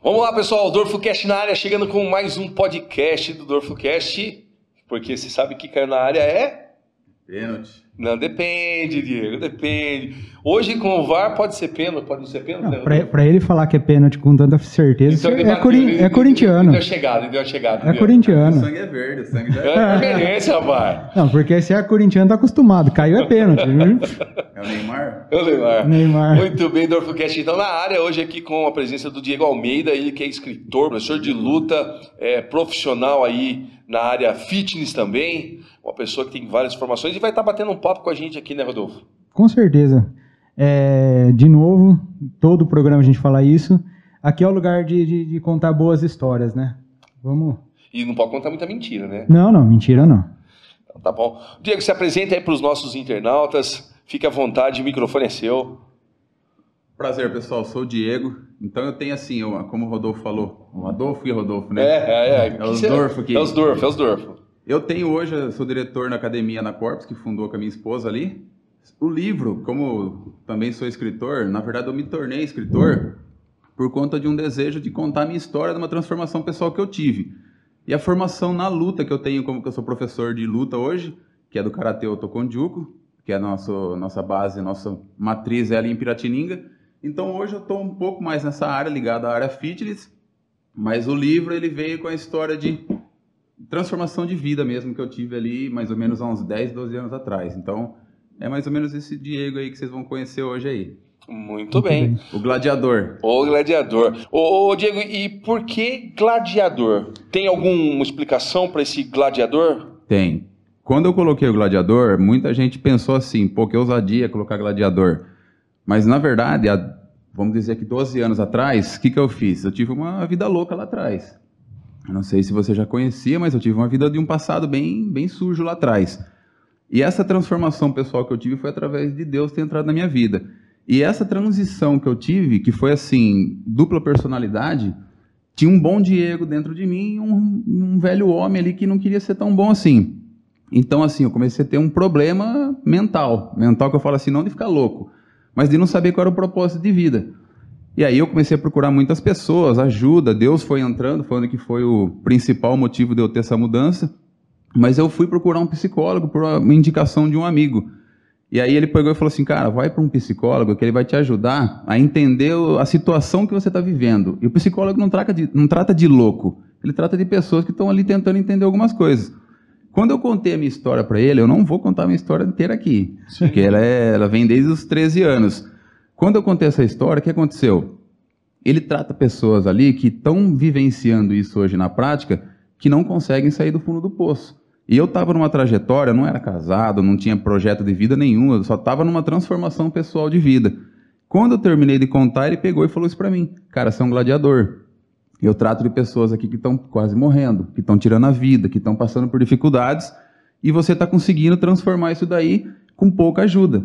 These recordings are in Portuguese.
Vamos lá, pessoal. Dorfo Cast na área, chegando com mais um podcast do Dorfo Cast. Porque você sabe que caiu na área é. Pênalti. Não, depende, Diego, depende. Hoje com o VAR pode ser pênalti, pode não ser pênalti? Não, pra, pra ele falar que é pênalti com tanta certeza, Então, é, ele- é corintiano. Deu chegada, ele deu a chegada. É Diego. O corintiano. sangue é verde, o sangue já É palmeirense, rapaz. Não, porque se é corintiano, tá acostumado. Caiu é pênalti, viu? é o Neymar. Eu Neymar. Neymar. Muito bem, Dorfocast. Então, na área, hoje aqui com a presença do Diego Almeida, ele que é escritor, professor de luta, é, profissional aí na área fitness também, uma pessoa que tem várias formações e vai estar batendo um papo com a gente aqui, né, Rodolfo? Com certeza. É, de novo, todo o programa a gente fala isso. Aqui é o lugar de, de- de contar boas histórias, né? Vamos. E não pode contar muita mentira, né? Não, não, mentira não. Então, tá bom. Diego, se apresenta aí para os nossos internautas, fique à vontade, o microfone é seu. Prazer, pessoal. Sou o Diego. Então eu tenho assim, eu- como o Rodolfo falou, o Adolfo e Rodolfo, né? É, é, é. É os Dorfo aqui. É os Dorfo, é os Dorfo. Eu tenho hoje, eu sou diretor na academia na Corpus, que fundou com a minha esposa ali. O livro, como também sou escritor, na verdade eu me tornei escritor por conta de um desejo de contar a minha história de uma transformação pessoal que eu tive. E a formação na luta que eu tenho, como que eu sou professor de luta hoje, que é do Karatê Otokonjuku, que é a nosso, nossa base, nossa matriz é ali em Piratininga. Então hoje eu estou um pouco mais nessa área, ligada à área fitness, mas o livro ele veio com a história de transformação de vida mesmo que eu tive ali mais ou menos há uns 10, 12 anos atrás. Então, é mais ou menos esse Diego aí que vocês vão conhecer hoje aí. Muito bem. O gladiador. O gladiador. Ô, ô, Diego, e por que gladiador? Tem alguma explicação para esse gladiador? Tem. Quando eu coloquei o gladiador, muita gente pensou assim, pô, que ousadia colocar gladiador. Mas na verdade, há, vamos dizer que 12 anos atrás, o que, que eu fiz? Eu tive uma vida louca lá atrás. Eu não sei se você já conhecia, mas eu tive uma vida de um passado bem, bem sujo lá atrás. E essa transformação pessoal que eu tive foi através de Deus ter entrado na minha vida. E essa transição que eu tive, que foi assim, dupla personalidade, tinha um bom Diego dentro de mim e um, um velho homem ali que não queria ser tão bom assim. Então, assim, eu comecei a ter um problema mental. Mental que eu falo assim, não de ficar louco, mas de não saber qual era o propósito de vida. E aí eu comecei a procurar muitas pessoas, ajuda, Deus foi entrando, falando que foi o principal motivo de eu ter essa mudança. Mas eu fui procurar um psicólogo por uma indicação de um amigo. E aí ele pegou e falou assim, cara, vai para um psicólogo que ele vai te ajudar a entender a situação que você está vivendo. E o psicólogo não trata, de, não trata de louco, ele trata de pessoas que estão ali tentando entender algumas coisas. Quando eu contei a minha história para ele, eu não vou contar a minha história inteira aqui, porque ela, é- ela vem desde os 13 anos. Quando eu contei essa história, o que aconteceu? Ele trata pessoas ali que estão vivenciando isso hoje na prática, que não conseguem sair do fundo do poço. E eu estava numa trajetória, não era casado, não tinha projeto de vida nenhum, eu só estava numa transformação pessoal de vida. Quando eu terminei de contar, ele pegou e falou isso para mim: Cara, você é um gladiador. Eu trato de pessoas aqui que estão quase morrendo, que estão tirando a vida, que estão passando por dificuldades, e você está conseguindo transformar isso daí com pouca ajuda.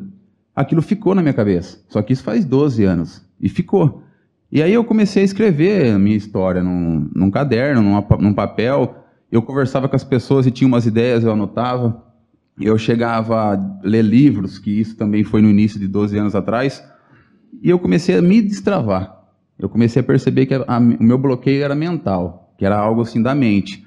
Aquilo ficou na minha cabeça. Só que isso faz 12 anos. E ficou. E aí eu comecei a escrever a minha história num, num caderno, numa- num papel. Eu conversava com as pessoas e tinha umas ideias, eu anotava. Eu chegava a ler livros, que isso também foi no início de 12 anos atrás. E eu comecei a me destravar. Eu comecei a perceber que a- a- o meu bloqueio era mental, que era algo assim da mente.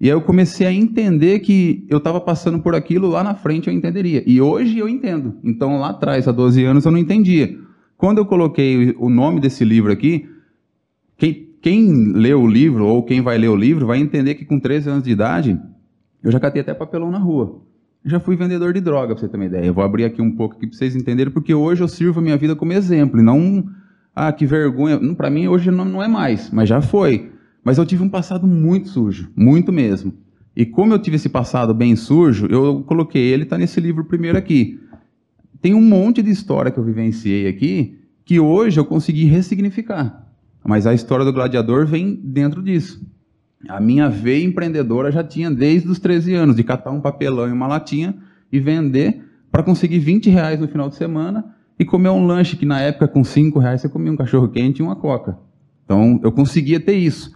E aí eu comecei a entender que eu estava passando por aquilo, lá na frente eu entenderia. E hoje eu entendo. Então lá atrás, há 12 anos, eu não entendia. Quando eu coloquei o nome desse livro aqui, quem, quem lê o livro, ou quem vai ler o livro, vai entender que com 13 anos de idade, eu já catei até papelão na rua. Já fui vendedor de droga, pra você ter uma ideia. Eu vou abrir aqui um pouco aqui pra vocês entenderem, porque hoje eu sirvo a minha vida como exemplo, e não, ah, que vergonha. Pra mim, hoje não, não é mais, mas já foi. Mas eu tive um passado muito sujo, muito mesmo. E como eu tive esse passado bem sujo, eu coloquei ele, tá nesse livro primeiro aqui. Tem um monte de história que eu vivenciei aqui, que hoje eu consegui ressignificar. Mas a história do gladiador vem dentro disso. A minha veia empreendedora já tinha desde os 13 anos, de catar um papelão e uma latinha e vender para conseguir 20 reais no final de semana e comer um lanche que na época com 5 reais você comia um cachorro quente e uma coca. Então eu conseguia ter isso.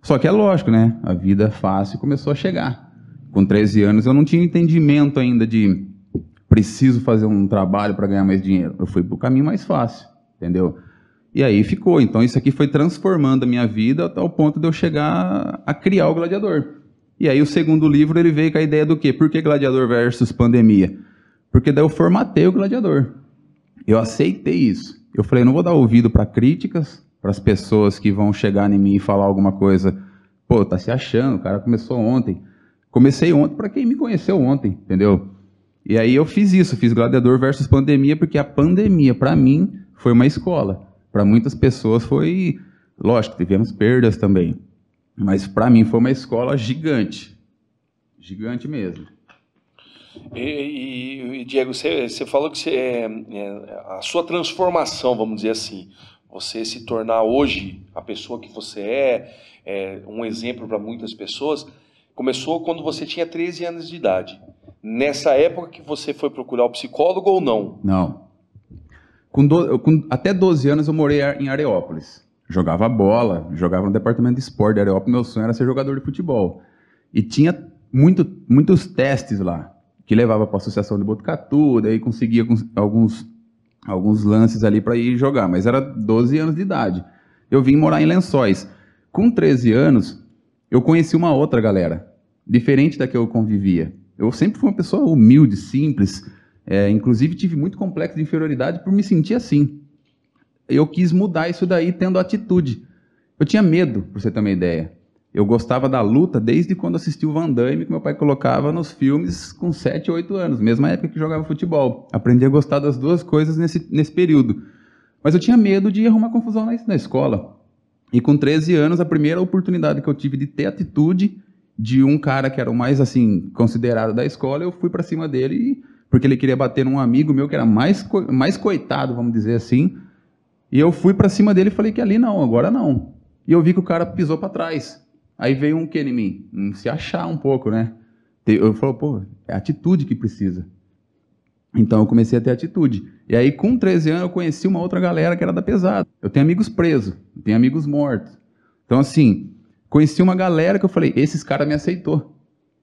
Só que é lógico, né? A vida fácil começou a chegar. Com 13 anos eu não tinha entendimento ainda de preciso fazer um trabalho para ganhar mais dinheiro. Eu fui para o caminho mais fácil, entendeu? E aí ficou. Então isso aqui foi transformando a minha vida até o ponto de eu chegar a criar o Gladiador. E aí o segundo livro ele veio com a ideia do quê? Por que Gladiador versus pandemia? Porque daí eu formatei o Gladiador. Eu aceitei isso. Eu falei, não vou dar ouvido para críticas, para as pessoas que vão chegar em mim e falar alguma coisa. Pô, tá se achando, o cara começou ontem. Comecei ontem para quem me conheceu ontem, entendeu? E aí eu fiz isso, fiz Gladiador versus pandemia, porque a pandemia, para mim, foi uma escola. Para muitas pessoas foi, lógico, tivemos perdas também, mas para mim foi uma escola gigante, gigante mesmo. E, e, e Diego, você, você, falou que você, é, é, a sua transformação, vamos dizer assim, você se tornar hoje a pessoa que você é, é um exemplo para muitas pessoas, começou quando você tinha 13 anos de idade. Nessa época que você foi procurar o psicólogo ou não? Não. Com, do, com até 12 anos eu morei em Areópolis. Jogava bola, jogava no departamento de esporte de Areópolis. Meu sonho era ser jogador de futebol. E tinha muito, muitos testes lá, que levava para a Associação de Botucatu, daí conseguia alguns, alguns lances ali para ir jogar. Mas era 12 anos de idade. Eu vim morar em Lençóis. Com 13 anos, eu conheci uma outra galera, diferente da que eu convivia. Eu sempre fui uma pessoa humilde, simples, é, inclusive tive muito complexo de inferioridade por me sentir assim. Eu quis mudar isso daí tendo atitude. Eu tinha medo, por você ter uma ideia. Eu gostava da luta desde quando assisti o Van Damme, que meu pai colocava nos filmes com 7, 8 anos, mesma época que jogava futebol. Aprendi a gostar das duas coisas nesse, nesse período. Mas eu tinha medo de arrumar confusão na, na escola. E com 13 anos, a primeira oportunidade que eu tive de ter atitude de um cara que era o mais assim considerado da escola, eu fui para cima dele e porque ele queria bater num amigo meu que era mais, mais coitado, vamos dizer assim. E eu fui para cima dele e falei que ali não, agora não. E eu vi que o cara pisou para trás. Aí veio um que em mim? Se achar um pouco, né? Eu falei, pô, é atitude que precisa. Então eu comecei a ter atitude. E aí, com 13 anos, eu conheci uma outra galera que era da pesada. Eu tenho amigos presos, tenho amigos mortos. Então, assim, conheci uma galera que eu falei, esses caras me aceitou.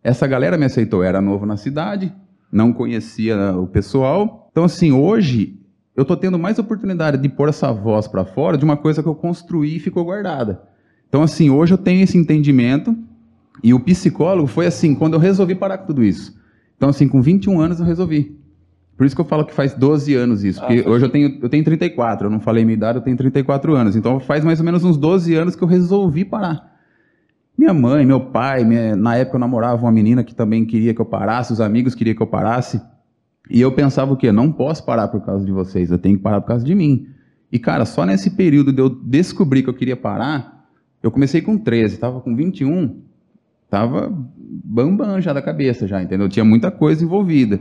Essa galera me aceitou. Eu era novo na cidade, não conhecia o pessoal. Então, assim, hoje eu estou tendo mais oportunidade de pôr essa voz para fora de uma coisa que eu construí e ficou guardada. Então, assim, hoje eu tenho esse entendimento e o psicólogo foi assim, quando eu resolvi parar com tudo isso. Então, assim, com 21 anos eu resolvi. Por isso que eu falo que faz 12 anos isso. Porque ah, hoje eu tenho, eu tenho 34, eu não falei minha idade, eu tenho 34 anos. Então faz mais ou menos uns 12 anos que eu resolvi parar. Minha mãe, meu pai, minha, na época eu namorava uma menina que também queria que eu parasse, os amigos queriam que eu parasse. E eu pensava o quê? Não posso parar por causa de vocês, eu tenho que parar por causa de mim. E cara, só nesse período de eu descobrir que eu queria parar, eu comecei com 13, estava com 21, estava bambam já da cabeça já, entendeu? Tinha muita coisa envolvida.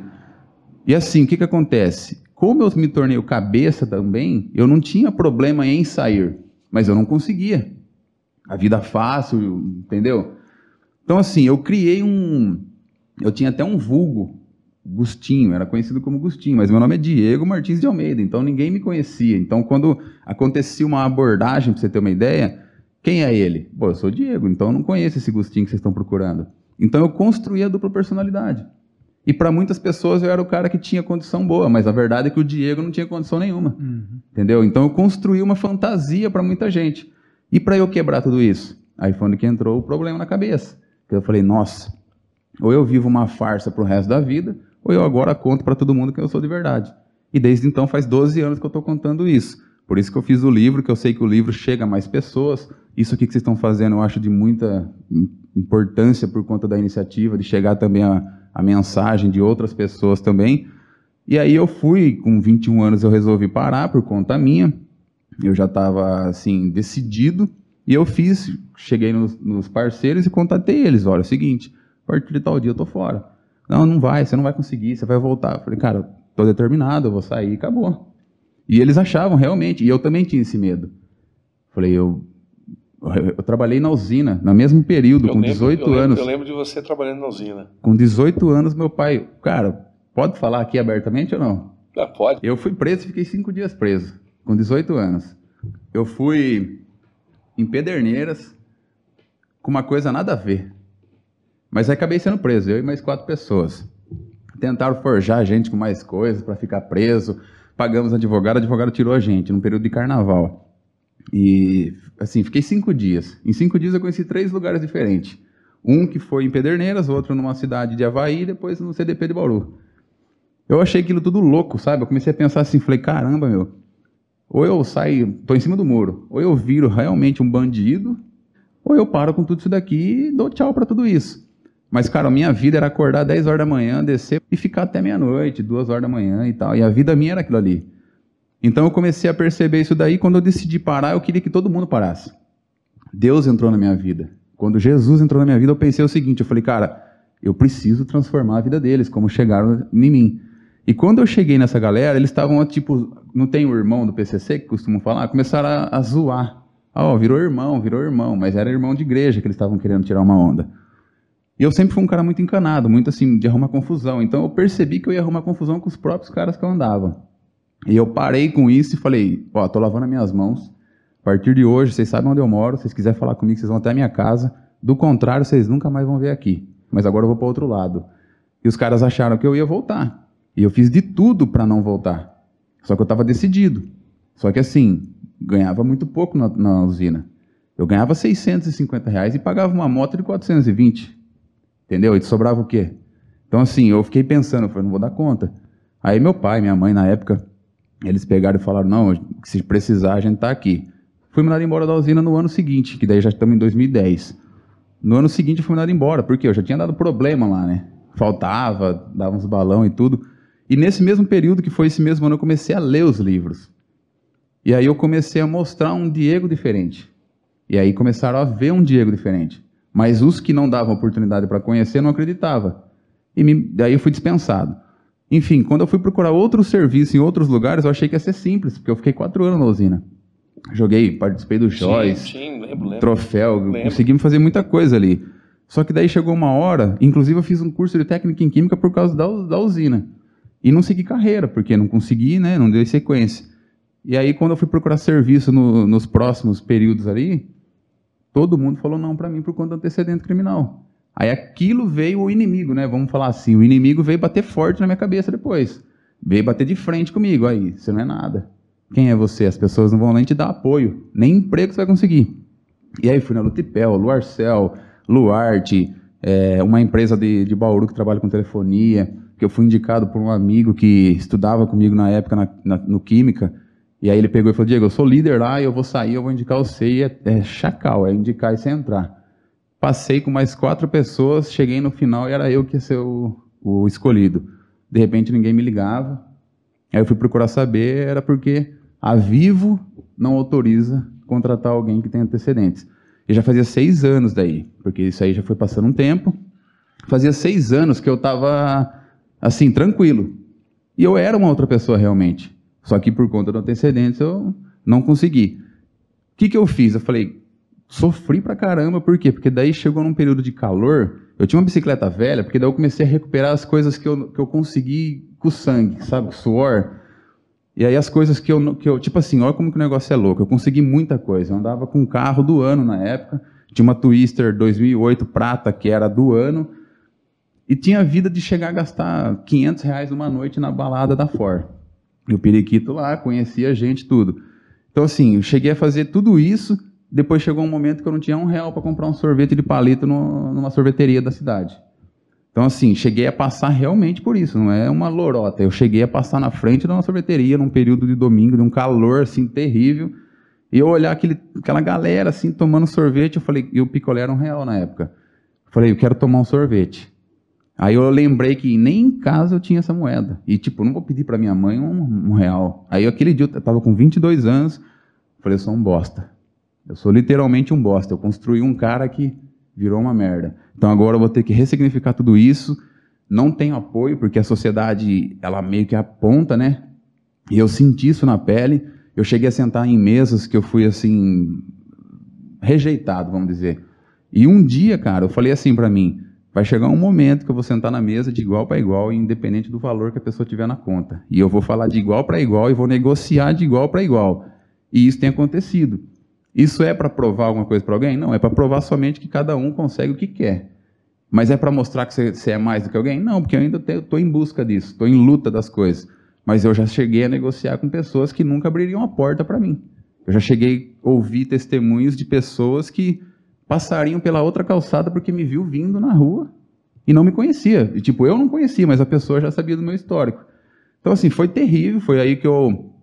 E assim, o que que acontece? Como eu me tornei o cabeça também, eu não tinha problema em sair, mas eu não conseguia a vida fácil, entendeu? Então, assim, eu criei um. Eu tinha até um vulgo, Gustinho, era conhecido como Gustinho, mas meu nome é Diego Martins de Almeida, então ninguém me conhecia. Então, quando acontecia uma abordagem, para você ter uma ideia, quem é ele? Pô, eu sou o Diego, então eu não conheço esse Gustinho que vocês estão procurando. Então, eu construí a dupla personalidade. E para muitas pessoas eu era o cara que tinha condição boa, mas a verdade é que o Diego não tinha condição nenhuma. Uhum. Entendeu? Então eu construí uma fantasia para muita gente. E para eu quebrar tudo isso? Aí foi onde que entrou o problema na cabeça. Eu falei, nossa, ou eu vivo uma farsa para o resto da vida, ou eu agora conto para todo mundo que eu sou de verdade. E desde então faz 12 anos que eu estou contando isso. Por isso que eu fiz o livro, que eu sei que o livro chega a mais pessoas. Isso aqui que vocês estão fazendo eu acho de muita importância por conta da iniciativa, de chegar também a, a mensagem de outras pessoas também. E aí eu fui, com 21 anos eu resolvi parar por conta minha eu já estava assim decidido e eu fiz, cheguei nos, nos, parceiros e contatei eles, olha, é o seguinte, a partir de tal dia eu tô fora. Não, não vai, você não vai conseguir, você vai voltar. Eu falei, cara, tô determinado, eu vou sair acabou. E eles achavam realmente, e eu também tinha esse medo. Falei, eu, eu, trabalhei na usina, no mesmo período, eu com lembro, 18 eu anos. eu lembro de você trabalhando na usina. Com 18 anos, meu pai, cara, pode falar aqui abertamente ou não? Ah, pode. Eu fui preso, fiquei cinco dias preso com 18 anos. Eu fui em Pederneiras com uma coisa nada a ver. Mas aí acabei sendo preso, eu e mais quatro pessoas. Tentaram forjar a gente com mais coisas para ficar preso. Pagamos advogado, o advogado tirou a gente num período de carnaval. E, assim, fiquei cinco dias. Em cinco dias eu conheci três lugares diferentes. Um que foi em Pederneiras, outro numa cidade de Havaí depois no CDP de Bauru. Eu achei aquilo tudo louco, sabe? Eu comecei a pensar assim, falei, caramba, meu. Ou eu saio, tô em cima do muro, ou eu viro realmente um bandido, ou eu paro com tudo isso daqui e dou tchau para tudo isso. Mas, cara, a minha vida era acordar 10 horas da manhã, descer e ficar até meia-noite, duas horas da manhã e tal. E a vida minha era aquilo ali. Então eu comecei a perceber isso daí. Quando eu decidi parar, eu queria que todo mundo parasse. Deus entrou na minha vida. Quando Jesus entrou na minha vida, eu pensei o seguinte: eu falei, cara, eu preciso transformar a vida deles, como chegaram em mim. E quando eu cheguei nessa galera, eles estavam tipo, não tem o irmão do PCC que costumam falar, começaram a, a zoar. Ah, oh, virou irmão, virou irmão, mas era irmão de igreja que eles estavam querendo tirar uma onda. E eu sempre fui um cara muito encanado, muito assim, de arrumar confusão. Então eu percebi que eu ia arrumar confusão com os próprios caras que eu andava. E eu parei com isso e falei: Ó, tô lavando as minhas mãos. A partir de hoje, vocês sabem onde eu moro. Vocês quiserem falar comigo, vocês vão até a minha casa. Do contrário, vocês nunca mais vão ver aqui. Mas agora eu vou para outro lado. E os caras acharam que eu ia voltar. E eu fiz de tudo para não voltar. Só que eu estava decidido. Só que assim, ganhava muito pouco na, na usina. Eu ganhava 650 reais e pagava uma moto de 420. Entendeu? E sobrava o quê? Então, assim, eu fiquei pensando, eu falei, não vou dar conta. Aí meu pai, minha mãe, na época, eles pegaram e falaram, não, se precisar, a gente está aqui. Fui mandado embora da usina no ano seguinte, que daí já estamos em 2010. No ano seguinte eu fui mandado embora, porque eu já tinha dado problema lá, né? Faltava, dava uns balão e tudo. E nesse mesmo período, que foi esse mesmo ano, eu comecei a ler os livros. E aí eu comecei a mostrar um Diego diferente. E aí começaram a ver um Diego diferente. Mas os que não davam oportunidade para conhecer não acreditavam. E me, daí eu fui dispensado. Enfim, quando eu fui procurar outro serviço em outros lugares, eu achei que ia ser simples, porque eu fiquei quatro anos na usina. Joguei, participei do Joyce, sim, sim, lembro, lembro. troféu, lembro. conseguimos fazer muita coisa ali. Só que daí chegou uma hora, inclusive eu fiz um curso de técnica em química por causa da, da usina. E não segui carreira, porque não consegui, né, não dei sequência. E aí, quando eu fui procurar serviço no, nos próximos períodos ali, Todo mundo falou não para mim por conta do antecedente criminal. Aí aquilo veio o inimigo, né? Vamos falar assim, o inimigo veio bater forte na minha cabeça depois. Veio bater de frente comigo. Aí, você não é nada. Quem é você? As pessoas não vão nem te dar apoio. Nem emprego você vai conseguir. E aí fui na Lutipel, Luarcel, Luarte, é, uma empresa de, de Bauru que trabalha com telefonia, que eu fui indicado por um amigo que estudava comigo na época na, na, no Química. E aí ele pegou e falou, Diego, eu sou líder lá, eu vou sair, eu vou indicar você, e é, é chacal, é indicar e você entrar. Passei com mais quatro pessoas, cheguei no final e era eu que ia ser o, o escolhido. De repente ninguém me ligava, aí eu fui procurar saber, era porque a Vivo não autoriza contratar alguém que tem antecedentes. E já fazia seis anos daí, porque isso aí já foi passando um tempo. Fazia seis anos que eu estava, assim, tranquilo. E eu era uma outra pessoa realmente. Só que por conta do antecedentes eu não consegui. O que, que eu fiz? Eu falei, sofri pra caramba, por quê? Porque daí chegou num período de calor, eu tinha uma bicicleta velha, porque daí eu comecei a recuperar as coisas que eu, que eu consegui com sangue, sabe, com suor. E aí as coisas que eu, que eu, tipo assim, olha como que o negócio é louco, eu consegui muita coisa. Eu andava com um carro do ano na época, tinha uma Twister 2008 prata, que era do ano, e tinha vida de chegar a gastar 500 reais numa noite na balada da Ford. E o periquito lá, conhecia a gente, tudo. Então, assim, eu cheguei a fazer tudo isso, depois chegou um momento que eu não tinha um real para comprar um sorvete de palito no, numa sorveteria da cidade. Então, assim, cheguei a passar realmente por isso, não é uma lorota. Eu cheguei a passar na frente de uma sorveteria num período de domingo, de um calor, assim, terrível, e eu olhar aquele, aquela galera, assim, tomando sorvete, eu falei, e o picolé era um real na época. Eu falei, eu quero tomar um sorvete. Aí eu lembrei que nem em casa eu tinha essa moeda. E, tipo, não vou pedir para minha mãe um, um, real. Aí aquele dia eu tava com 22 anos, falei, eu sou um bosta. Eu sou literalmente um bosta. Eu construí um cara que virou uma merda. Então agora eu vou ter que ressignificar tudo isso. Não tenho apoio, porque a sociedade, ela meio que aponta, né? E eu senti isso na pele. Eu cheguei a sentar em mesas que eu fui, assim, rejeitado, vamos dizer. E um dia, cara, eu falei assim para mim, Vai chegar um momento que eu vou sentar na mesa de igual para igual, independente do valor que a pessoa tiver na conta. E eu vou falar de igual para igual e vou negociar de igual para igual. E isso tem acontecido. Isso é para provar alguma coisa para alguém? Não, é para provar somente que cada um consegue o que quer. Mas é para mostrar que você é mais do que alguém? Não, porque eu ainda estou em busca disso, estou em luta das coisas. Mas eu já cheguei a negociar com pessoas que nunca abririam a porta para mim. Eu já cheguei a ouvir testemunhos de pessoas que passariam pela outra calçada porque me viu vindo na rua e não me conhecia. E, tipo, eu não conhecia, mas a pessoa já sabia do meu histórico. Então, assim, foi terrível. Foi aí que eu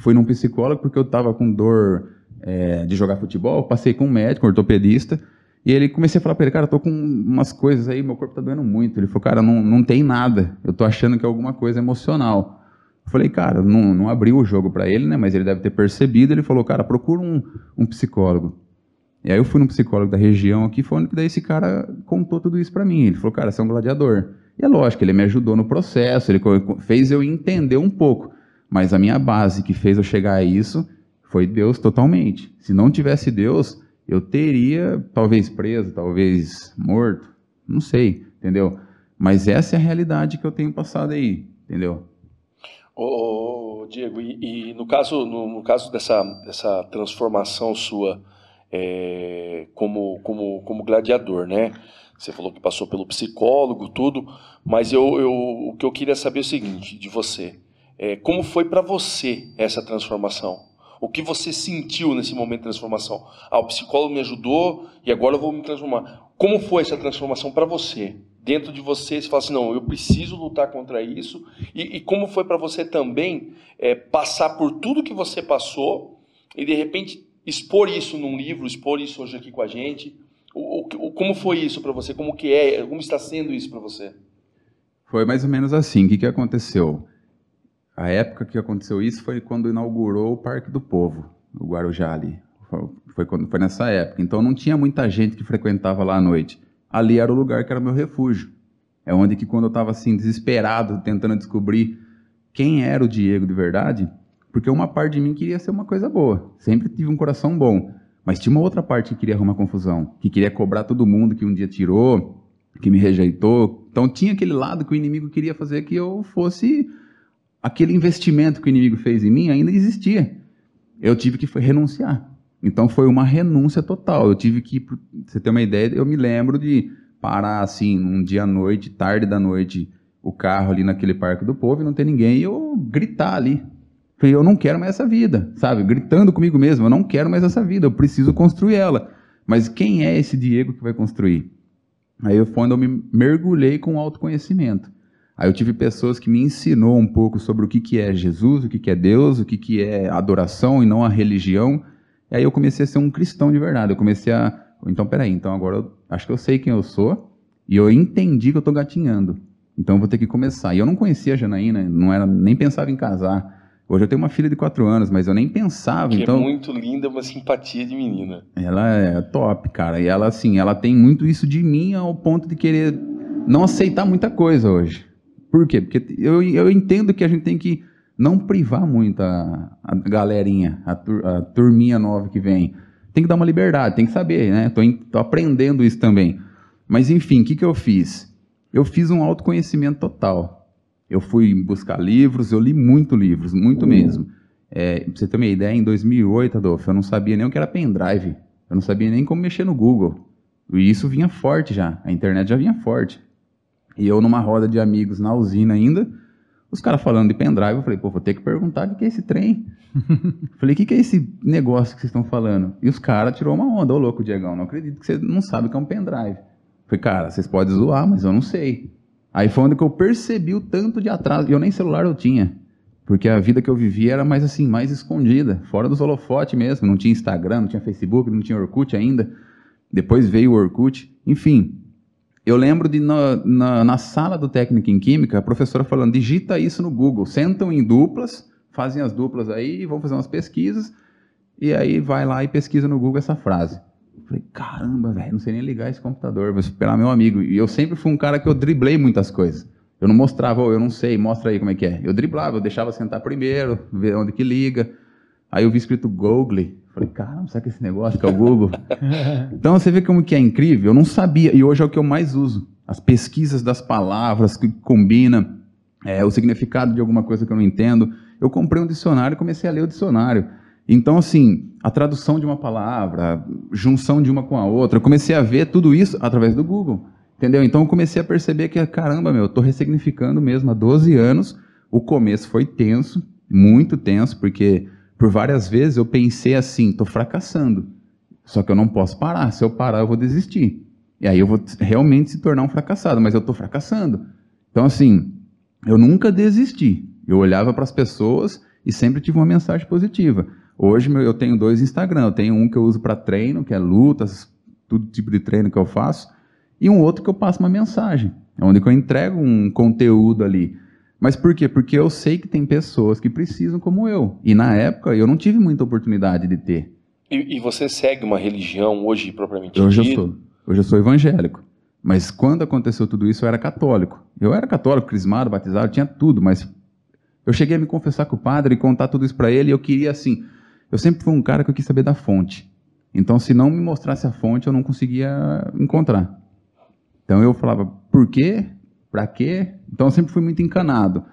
fui num psicólogo porque eu estava com dor é, de jogar futebol. Passei com um médico, um ortopedista. E ele comecei a falar para ele, cara, eu tô com umas coisas aí, meu corpo tá doendo muito. Ele falou, cara, não, não tem nada. Eu tô achando que é alguma coisa emocional. Eu falei, cara, não, não abriu o jogo para ele, né? Mas ele deve ter percebido. Ele falou, cara, procura um, um psicólogo. E aí eu fui no psicólogo da região aqui, foi onde que daí esse cara contou tudo isso para mim. Ele falou, cara, você é um gladiador. E é lógico, ele me ajudou no processo, ele fez eu entender um pouco. Mas a minha base que fez eu chegar a isso foi Deus totalmente. Se não tivesse Deus, eu teria talvez preso, talvez morto, não sei, entendeu? Mas essa é a realidade que eu tenho passado aí, entendeu? Ô, Diego, e, e, no caso, no, no, caso dessa, dessa transformação sua é, como, como, como gladiador, né? Você falou que passou pelo psicólogo, tudo, mas eu, eu, o que eu queria saber é o seguinte de você: é, como foi para você essa transformação? O que você sentiu nesse momento de transformação? Ah, o psicólogo me ajudou e agora eu vou me transformar. Como foi essa transformação para você? Dentro de você, você fala assim: não, eu preciso lutar contra isso. E, e como foi para você também é, passar por tudo que você passou e de repente expor isso num livro, expor isso hoje aqui com a gente? O, o, como foi isso para você? Como que é? Como está sendo isso para você? Foi mais ou menos assim. O que, que aconteceu? A época que aconteceu isso foi quando inaugurou o Parque do Povo, o Guarujá ali. Foi, quando, foi nessa época. Então não tinha muita gente que frequentava lá à noite. Ali era o lugar que era meu refúgio. É onde que quando eu estava assim desesperado, tentando descobrir quem era o Diego de verdade, porque uma parte de mim queria ser uma coisa boa. Sempre tive um coração bom. Mas tinha uma outra parte que queria arrumar confusão, que queria cobrar todo mundo que um dia tirou, que me rejeitou. Então tinha aquele lado que o inimigo queria fazer que eu fosse aquele investimento que o inimigo fez em mim ainda existia. Eu tive que renunciar. Então foi uma renúncia total. Eu tive que, pra você ter uma ideia, eu me lembro de parar assim, um dia à noite, tarde da noite, o carro ali naquele parque do povo e não ter ninguém, e eu gritar ali. Falei, eu não quero mais essa vida, sabe? Gritando comigo mesmo, eu não quero mais essa vida, eu preciso construir ela. Mas quem é esse Diego que vai construir? Aí foi onde eu me mergulhei com autoconhecimento. Aí eu tive pessoas que me ensinou um pouco sobre o que, que é Jesus, o que, que é Deus, o que, que é adoração e não a religião. E aí eu comecei a ser um cristão de verdade. Eu comecei a. Então, peraí, então agora eu acho que eu sei quem eu sou e eu entendi que eu estou gatinhando. Então eu vou ter que começar. E eu não conhecia a Janaína, não era, nem pensava em casar. Hoje eu tenho uma filha de quatro anos, mas eu nem pensava. Que então... é muito linda, uma simpatia de menina. Ela é top, cara. E ela, assim, ela tem muito isso de mim ao ponto de querer não aceitar muita coisa hoje. Por quê? Porque eu, eu entendo que a gente tem que não privar muito a, a galerinha, a, tur, a, turminha nova que vem. Tem que dar uma liberdade, tem que saber, né? Tô, tô aprendendo isso também. Mas enfim, o que, que eu fiz? Eu fiz um autoconhecimento total. Eu fui buscar livros, eu li muito livros, muito mesmo. É, pra você ter uma ideia, em 2008, Adolfo, eu não sabia nem o que era pendrive. Eu não sabia nem como mexer no Google. E isso vinha forte já, a internet já vinha forte. E eu numa roda de amigos na usina ainda, os caras falando de pendrive, eu falei, pô, vou ter que perguntar o que é esse trem. falei, o que, que é esse negócio que vocês estão falando? E os caras tirou uma onda, ô louco, Diegão, não acredito que você não sabe o que é um pendrive. falei, cara, vocês podem zoar, mas eu não sei. Aí foi onde que eu percebi o tanto de atraso, e eu nem celular eu tinha. Porque a vida que eu vivia era mais assim, mais escondida, fora dos holofotes mesmo. Não tinha Instagram, não tinha Facebook, não tinha Orkut ainda. Depois veio o Orkut. Enfim, eu lembro de na, na, na, sala do técnico em química, a professora falando, digita isso no Google, sentam em duplas, fazem as duplas aí, vão fazer umas pesquisas, e aí vai lá e pesquisa no Google essa frase. Eu falei, caramba, velho, não sei nem ligar esse computador, vou esperar meu amigo. E eu sempre fui um cara que eu driblei muitas coisas. Eu não mostrava, oh, eu não sei, mostra aí como é que é. Eu driblava, eu deixava sentar primeiro, ver onde que liga. Aí eu vi escrito Google, Falei, caramba, será que esse negócio que é o Google? então você vê como que é incrível. Eu não sabia, e hoje é o que eu mais uso. As pesquisas das palavras que combina, é, o significado de alguma coisa que eu não entendo. Eu comprei um dicionário e comecei a ler o dicionário. Então, assim, a tradução de uma palavra, junção de uma com a outra, eu comecei a ver tudo isso através do Google. Entendeu? Então eu comecei a perceber que, caramba, meu, eu estou ressignificando mesmo há 12 anos. O começo foi tenso, muito tenso, porque Por várias vezes eu pensei assim, estou fracassando. Só que eu não posso parar. Se eu parar, eu vou desistir. E aí eu vou realmente se tornar um fracassado, mas eu estou fracassando. Então, assim, eu nunca desisti. Eu olhava para as pessoas e sempre tive uma mensagem positiva. Hoje eu tenho dois Instagram. Eu tenho um que eu uso para treino, que é lutas, todo tipo de treino que eu faço, e um outro que eu passo uma mensagem, onde eu entrego um conteúdo ali. Mas por quê? Porque eu sei que tem pessoas que precisam como eu. E na época eu não tive muita oportunidade de ter. E, e você segue uma religião hoje propriamente Hoje dita? eu sou. Hoje eu sou evangélico. Mas quando aconteceu tudo isso, eu era católico. Eu era católico, crismado, batizado, tinha tudo, mas eu cheguei a me confessar com o padre e contar tudo isso para ele, e eu queria assim, eu sempre fui um cara que eu quis saber da fonte. Então, se não me mostrasse a fonte, eu não conseguia encontrar. Então eu falava, por quê? Para quê? Então eu sempre fui muito encanado.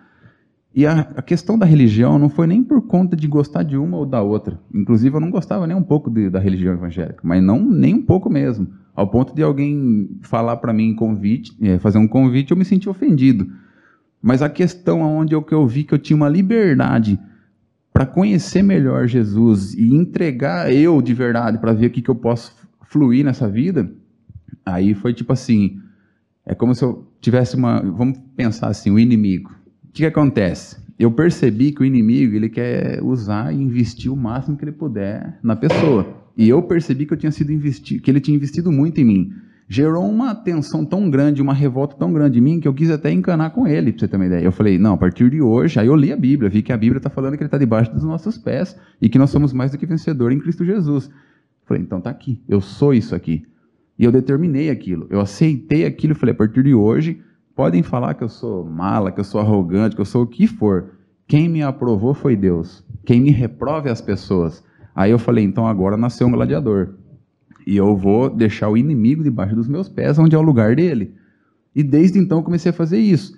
E a, a, questão da religião não foi nem por conta de gostar de uma ou da outra. Inclusive, eu não gostava nem um pouco de, da religião evangélica, mas não nem um pouco mesmo. Ao ponto de alguém falar para mim convite, é, fazer um convite, eu me senti ofendido. Mas a questão onde eu, que eu vi que eu tinha uma liberdade para conhecer melhor Jesus e entregar eu de verdade para ver o que, que eu posso fluir nessa vida, aí foi tipo assim, é como se eu tivesse uma, vamos pensar assim, o inimigo. O que, que acontece? Eu percebi que o inimigo ele quer usar e investir o máximo que ele puder na pessoa. E eu percebi que eu tinha sido investido, que ele tinha investido muito em mim. Gerou uma tensão tão grande, uma revolta tão grande em mim que eu quis até encanar com ele, para você ter uma ideia. Eu falei, não, a partir de hoje, aí eu li a Bíblia, vi que a Bíblia está falando que ele está debaixo dos nossos pés e que nós somos mais do que vencedor em Cristo Jesus. Eu falei, então tá aqui, eu sou isso aqui. E eu determinei aquilo, eu aceitei aquilo e falei, a partir de hoje, podem falar que eu sou mala, que eu sou arrogante, que eu sou o que for. Quem me aprovou foi Deus. Quem me reprove é as pessoas. Aí eu falei, então agora nasceu um gladiador. E eu vou deixar o inimigo debaixo dos meus pés, onde é o lugar dele. E desde então comecei a fazer isso.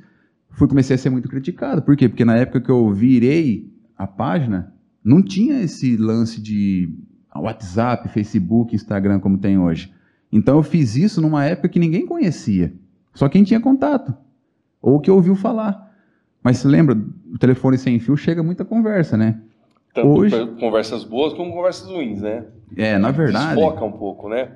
Fui comecei a ser muito criticado. Por quê? Porque na época que eu virei a página, não tinha esse lance de WhatsApp, Facebook, Instagram como tem hoje. Então eu fiz isso numa época que ninguém conhecia. Só quem tinha contato. Ou que ouviu falar. Mas se lembra, o telefone sem fio chega muita conversa, né? Tanto Hoje, conversas boas como conversas ruins, né? É, na verdade. Desfoca um pouco, né?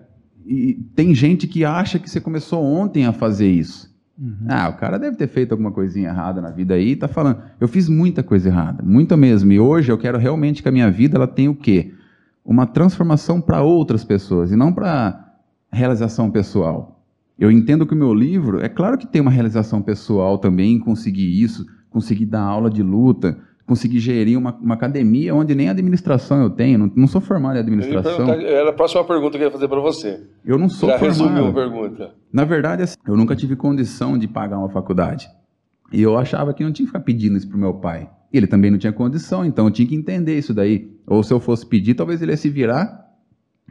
E tem gente que acha que você começou ontem a fazer isso. Uhum. Ah, o cara deve ter feito alguma coisinha errada na vida aí e tá falando. Eu fiz muita coisa errada, muita mesmo. E hoje eu quero realmente que a minha vida ela tenha o quê? Uma transformação para outras pessoas e não para realização pessoal. Eu entendo que o meu livro, é claro que tem uma realização pessoal também, conseguir isso, conseguir dar aula de luta, conseguir gerir uma, uma academia onde nem administração eu tenho, não, não sou formado em administração. Era a próxima pergunta que eu ia fazer para você. Eu não sou Já formado. Já resumiu a pergunta. Na verdade, assim, eu nunca tive condição de pagar uma faculdade. E eu achava que não tinha que ficar pedindo isso para meu pai. Ele também não tinha condição, então eu tinha que entender isso daí. Ou se eu fosse pedir, talvez ele ia se virar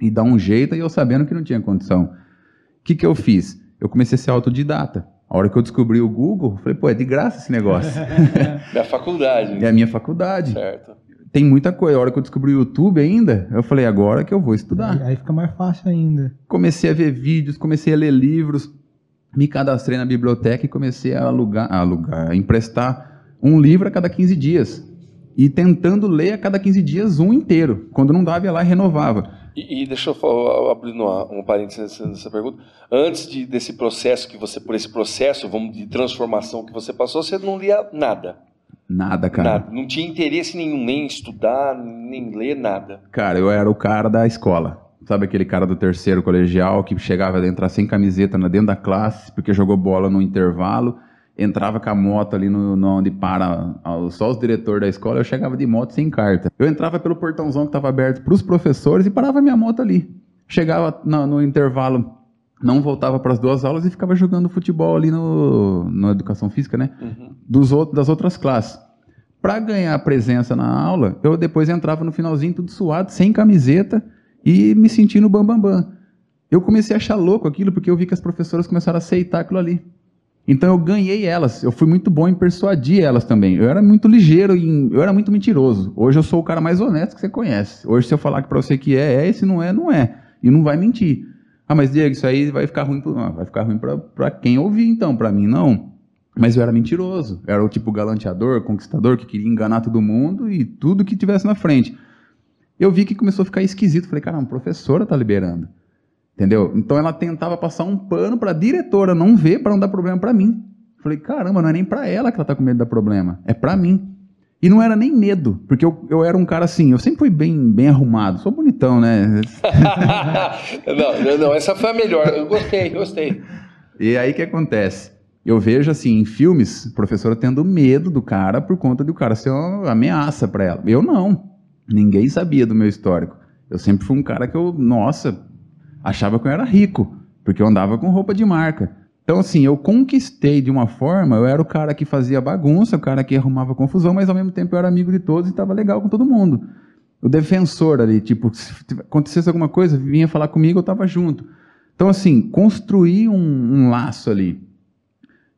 e dar um jeito, e eu sabendo que não tinha condição. O que, que eu fiz? Eu comecei a ser autodidata. A hora que eu descobri o Google, eu falei, pô, é de graça esse negócio. é a faculdade. É a minha faculdade. Certo. Tem muita coisa. A hora que eu descobri o YouTube ainda, eu falei, agora que eu vou estudar. Aí fica mais fácil ainda. Comecei a ver vídeos, comecei a ler livros, me cadastrei na biblioteca e comecei a alugar, a alugar, a emprestar um livro a cada 15 dias. E tentando ler a cada 15 dias um inteiro. Quando não dava, ia lá e renovava. E, e deixa eu abrir um parênteses nessa pergunta. Antes de, desse processo que você, por esse processo, vamos de transformação que você passou, você não lia nada. Nada, cara. Nada. Não tinha interesse nenhum, nem em estudar, nem ler nada. Cara, eu era o cara da escola. Sabe aquele cara do terceiro colegial que chegava a entrar sem camiseta dentro da classe porque jogou bola no intervalo entrava com a moto ali no, no onde para só os diretores da escola, eu chegava de moto sem carta. Eu entrava pelo portãozão que estava aberto para os professores e parava minha moto ali. Chegava no, no intervalo, não voltava para as duas aulas e ficava jogando futebol ali no, na educação física, né? Uhum. Dos outros, das outras classes. Para ganhar presença na aula, eu depois entrava no finalzinho tudo suado, sem camiseta e me sentindo bambambam. Bam, bam. Eu comecei a achar louco aquilo porque eu vi que as professoras começaram a aceitar aquilo ali. Então eu ganhei elas. Eu fui muito bom em persuadir elas também. Eu era muito ligeiro, em, eu era muito mentiroso. Hoje eu sou o cara mais honesto que você conhece. Hoje se eu falar que para você que é, é, e se não é, não é. E não vai mentir. Ah, mas Diego, isso aí vai ficar ruim, ah, vai ficar ruim para quem ouvir então, para mim não. Mas eu era mentiroso. Eu era o tipo galanteador, conquistador que queria enganar todo mundo e tudo que tivesse na frente. Eu vi que começou a ficar esquisito. Falei, cara, a professora tá liberando. Entendeu? Então ela tentava passar um pano para a diretora não ver para não dar problema para mim. Falei, caramba, não é nem para ela que ela tá com medo de dar problema, é para mim. E não era nem medo, porque eu, eu era um cara assim, eu sempre fui bem, bem arrumado, sou bonitão, né? não, não, não, essa foi a melhor, eu gostei, gostei. E aí o que acontece? Eu vejo assim, em filmes, professora tendo medo do cara por conta do cara ser uma ameaça para ela. Eu não. Ninguém sabia do meu histórico. Eu sempre fui um cara que eu, nossa, achava que eu era rico, porque eu andava com roupa de marca. Então, assim, eu conquistei de uma forma, eu era o cara que fazia bagunça, o cara que arrumava confusão, mas ao mesmo tempo eu era amigo de todos e estava legal com todo mundo. O defensor ali, tipo, se acontecesse alguma coisa, vinha falar comigo, eu estava junto. Então, assim, construí um, um, laço ali.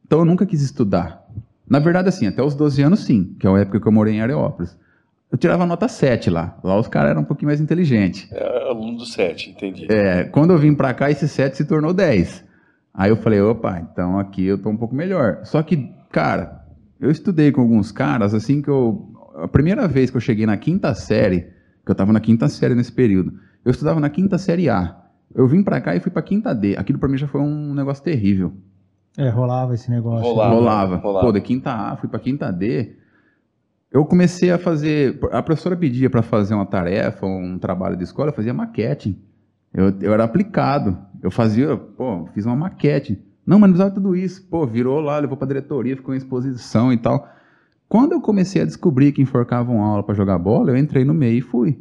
Então, eu nunca quis estudar. Na verdade, assim, até os 12 anos, sim, que é a época que eu morei em Areópolis. Eu tirava nota 7 lá. Lá os caras eram um pouquinho mais inteligentes. É, aluno do 7, entendi. É, quando eu vim para cá, esse 7 se tornou 10. Aí eu falei, opa, então aqui eu tô um pouco melhor. Só que, cara, eu estudei com alguns caras, assim que eu. A primeira vez que eu cheguei na quinta série, que eu tava na quinta série nesse período, eu estudava na quinta série A. Eu vim para cá e fui pra quinta D. Aquilo para mim já foi um negócio terrível. É, rolava esse negócio. Rolava. Rolava. rolava. Pô, da quinta A fui pra quinta D. Eu comecei a fazer. A professora pedia para fazer uma tarefa, um trabalho de escola, eu fazia maquete. Eu, eu era aplicado. Eu fazia, pô, fiz uma maquete. Não, mas não precisava tudo isso. Pô, virou lá, levou para diretoria, ficou em exposição e tal. Quando eu comecei a descobrir que enforcavam aula para jogar bola, eu entrei no meio e fui.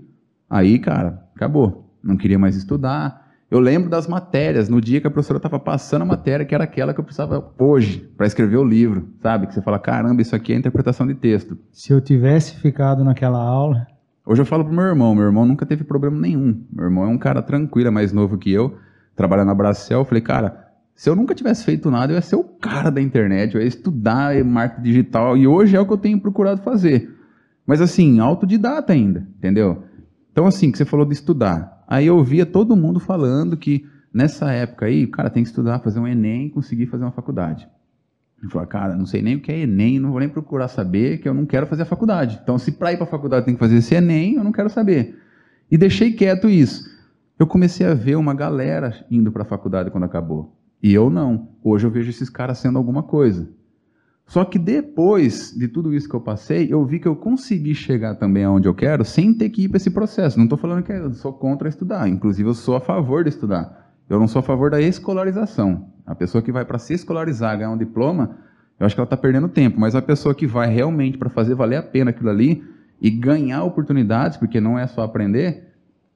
Aí, cara, acabou. Não queria mais estudar. Eu lembro das matérias, no dia que a professora estava passando a matéria, que era aquela que eu precisava hoje, para escrever o livro, sabe? Que você fala, caramba, isso aqui é interpretação de texto. Se eu tivesse ficado naquela aula. Hoje eu falo pro meu irmão, meu irmão nunca teve problema nenhum. Meu irmão é um cara tranquilo, é mais novo que eu trabalhar na Bracel, eu falei, cara, se eu nunca tivesse feito nada, eu ia ser o cara da internet, eu ia estudar marketing digital, e hoje é o que eu tenho procurado fazer. Mas assim, autodidata ainda, entendeu? Então assim, que você falou de estudar. Aí eu via todo mundo falando que nessa época aí, cara tem que estudar, fazer um Enem e conseguir fazer uma faculdade. Eu falei, cara, não sei nem o que é Enem, não vou nem procurar saber, que eu não quero fazer a faculdade. Então, se para ir para a faculdade tem que fazer esse Enem, eu não quero saber. E deixei quieto isso eu comecei a ver uma galera indo para a faculdade quando acabou. E eu não. Hoje eu vejo esses caras sendo alguma coisa. Só que depois de tudo isso que eu passei, eu vi que eu consegui chegar também aonde eu quero sem ter que ir para esse processo. Não estou falando que eu sou contra estudar. Inclusive, eu sou a favor de estudar. Eu não sou a favor da escolarização. A pessoa que vai para se escolarizar, ganhar um diploma, eu acho que ela está perdendo tempo. Mas a pessoa que vai realmente para fazer valer a pena aquilo ali e ganhar oportunidades, porque não é só aprender,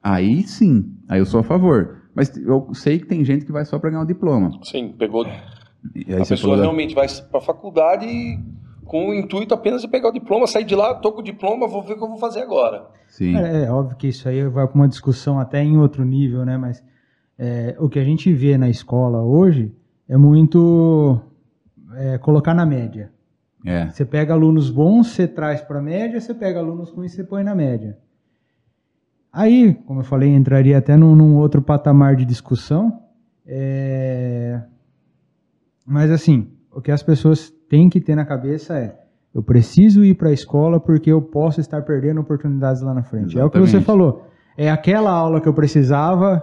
Aí sim, aí eu sou a favor. Mas eu sei que tem gente que vai só para ganhar um diploma. Sim, pegou. A pessoa realmente vai para a faculdade com o intuito apenas de pegar o diploma, sair de lá, tô com o diploma, vou ver o que eu vou fazer agora. Sim. É, é óbvio que isso aí vai para uma discussão até em outro nível, né? Mas é, o que a gente vê na escola hoje é muito é, colocar na média. É. Você pega alunos bons, você traz para a média, você pega alunos ruins, você põe na média. Aí, como eu falei, entraria até num, num outro patamar de discussão. É... Mas assim, o que as pessoas têm que ter na cabeça é: eu preciso ir para a escola porque eu posso estar perdendo oportunidades lá na frente. Exatamente. É o que você falou. É aquela aula que eu precisava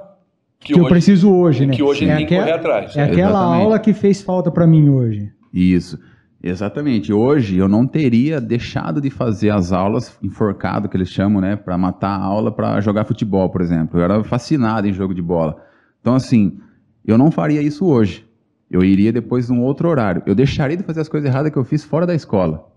que, que hoje, eu preciso hoje, né? Que hoje é tem que correr atrás. É, é aquela aula que fez falta para mim hoje. Isso. Exatamente. Hoje eu não teria deixado de fazer as aulas enforcado, que eles chamam, né, para matar a aula para jogar futebol, por exemplo. Eu era fascinado em jogo de bola. Então, assim, eu não faria isso hoje. Eu iria depois num outro horário. Eu deixaria de fazer as coisas erradas que eu fiz fora da escola,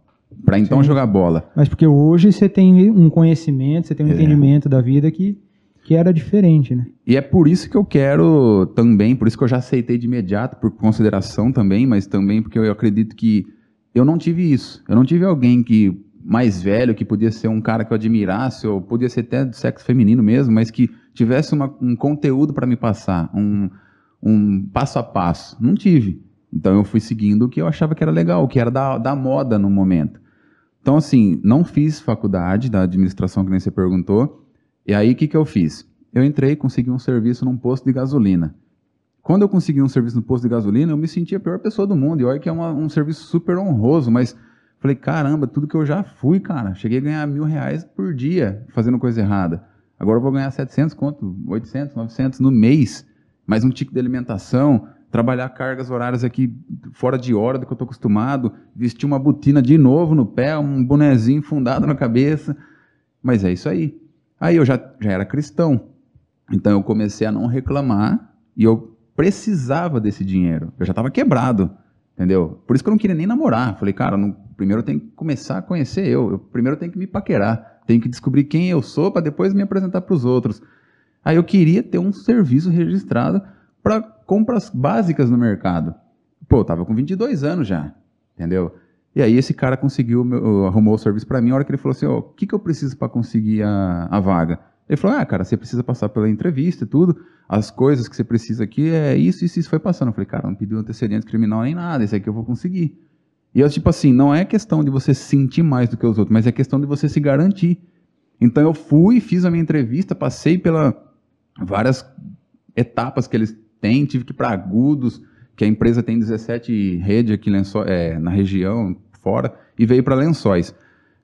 para então Sim. jogar bola. Mas porque hoje você tem um conhecimento, você tem um é. entendimento da vida que que era diferente, né? E é por isso que eu quero também, por isso que eu já aceitei de imediato, por consideração também, mas também porque eu acredito que eu não tive isso. Eu não tive alguém que mais velho, que podia ser um cara que eu admirasse, ou podia ser até do sexo feminino mesmo, mas que tivesse uma, um conteúdo para me passar, um, um passo a passo. Não tive. Então eu fui seguindo o que eu achava que era legal, o que era da, da moda no momento. Então, assim, não fiz faculdade da administração, que nem você perguntou. E aí, o que, que eu fiz? Eu entrei e consegui um serviço num posto de gasolina. Quando eu consegui um serviço no posto de gasolina, eu me sentia a pior pessoa do mundo. E olha que é uma, um serviço super honroso, mas falei, caramba, tudo que eu já fui, cara. Cheguei a ganhar mil reais por dia fazendo coisa errada. Agora eu vou ganhar 700 conto, 800, 900 no mês, mais um tico de alimentação, trabalhar cargas horárias aqui fora de hora do que eu estou acostumado, vestir uma botina de novo no pé, um bonezinho fundado na cabeça. Mas é isso aí. Aí eu já, já era cristão. Então eu comecei a não reclamar e eu precisava desse dinheiro. Eu já estava quebrado, entendeu? Por isso que eu não queria nem namorar. Falei, cara, não, primeiro eu tenho que começar a conhecer eu. eu primeiro eu tenho que me paquerar. Tenho que descobrir quem eu sou para depois me apresentar para os outros. Aí eu queria ter um serviço registrado para compras básicas no mercado. Pô, eu tava com 22 anos já, entendeu? E aí esse cara conseguiu, arrumou o serviço para mim, a hora que ele falou assim, ó, oh, o que, que eu preciso para conseguir a, a vaga? Ele falou, ah, cara, você precisa passar pela entrevista e tudo, as coisas que você precisa aqui é isso, isso, isso foi passando. Eu falei, cara, não pediu antecedente criminal nem nada, isso aqui eu vou conseguir. E eu, tipo assim, não é questão de você se sentir mais do que os outros, mas é questão de você se garantir. Então eu fui, fiz a minha entrevista, passei pela várias etapas que eles têm, tive que ir para Agudos, que a empresa tem 17 redes aqui é, na região, fora, e veio para Lençóis.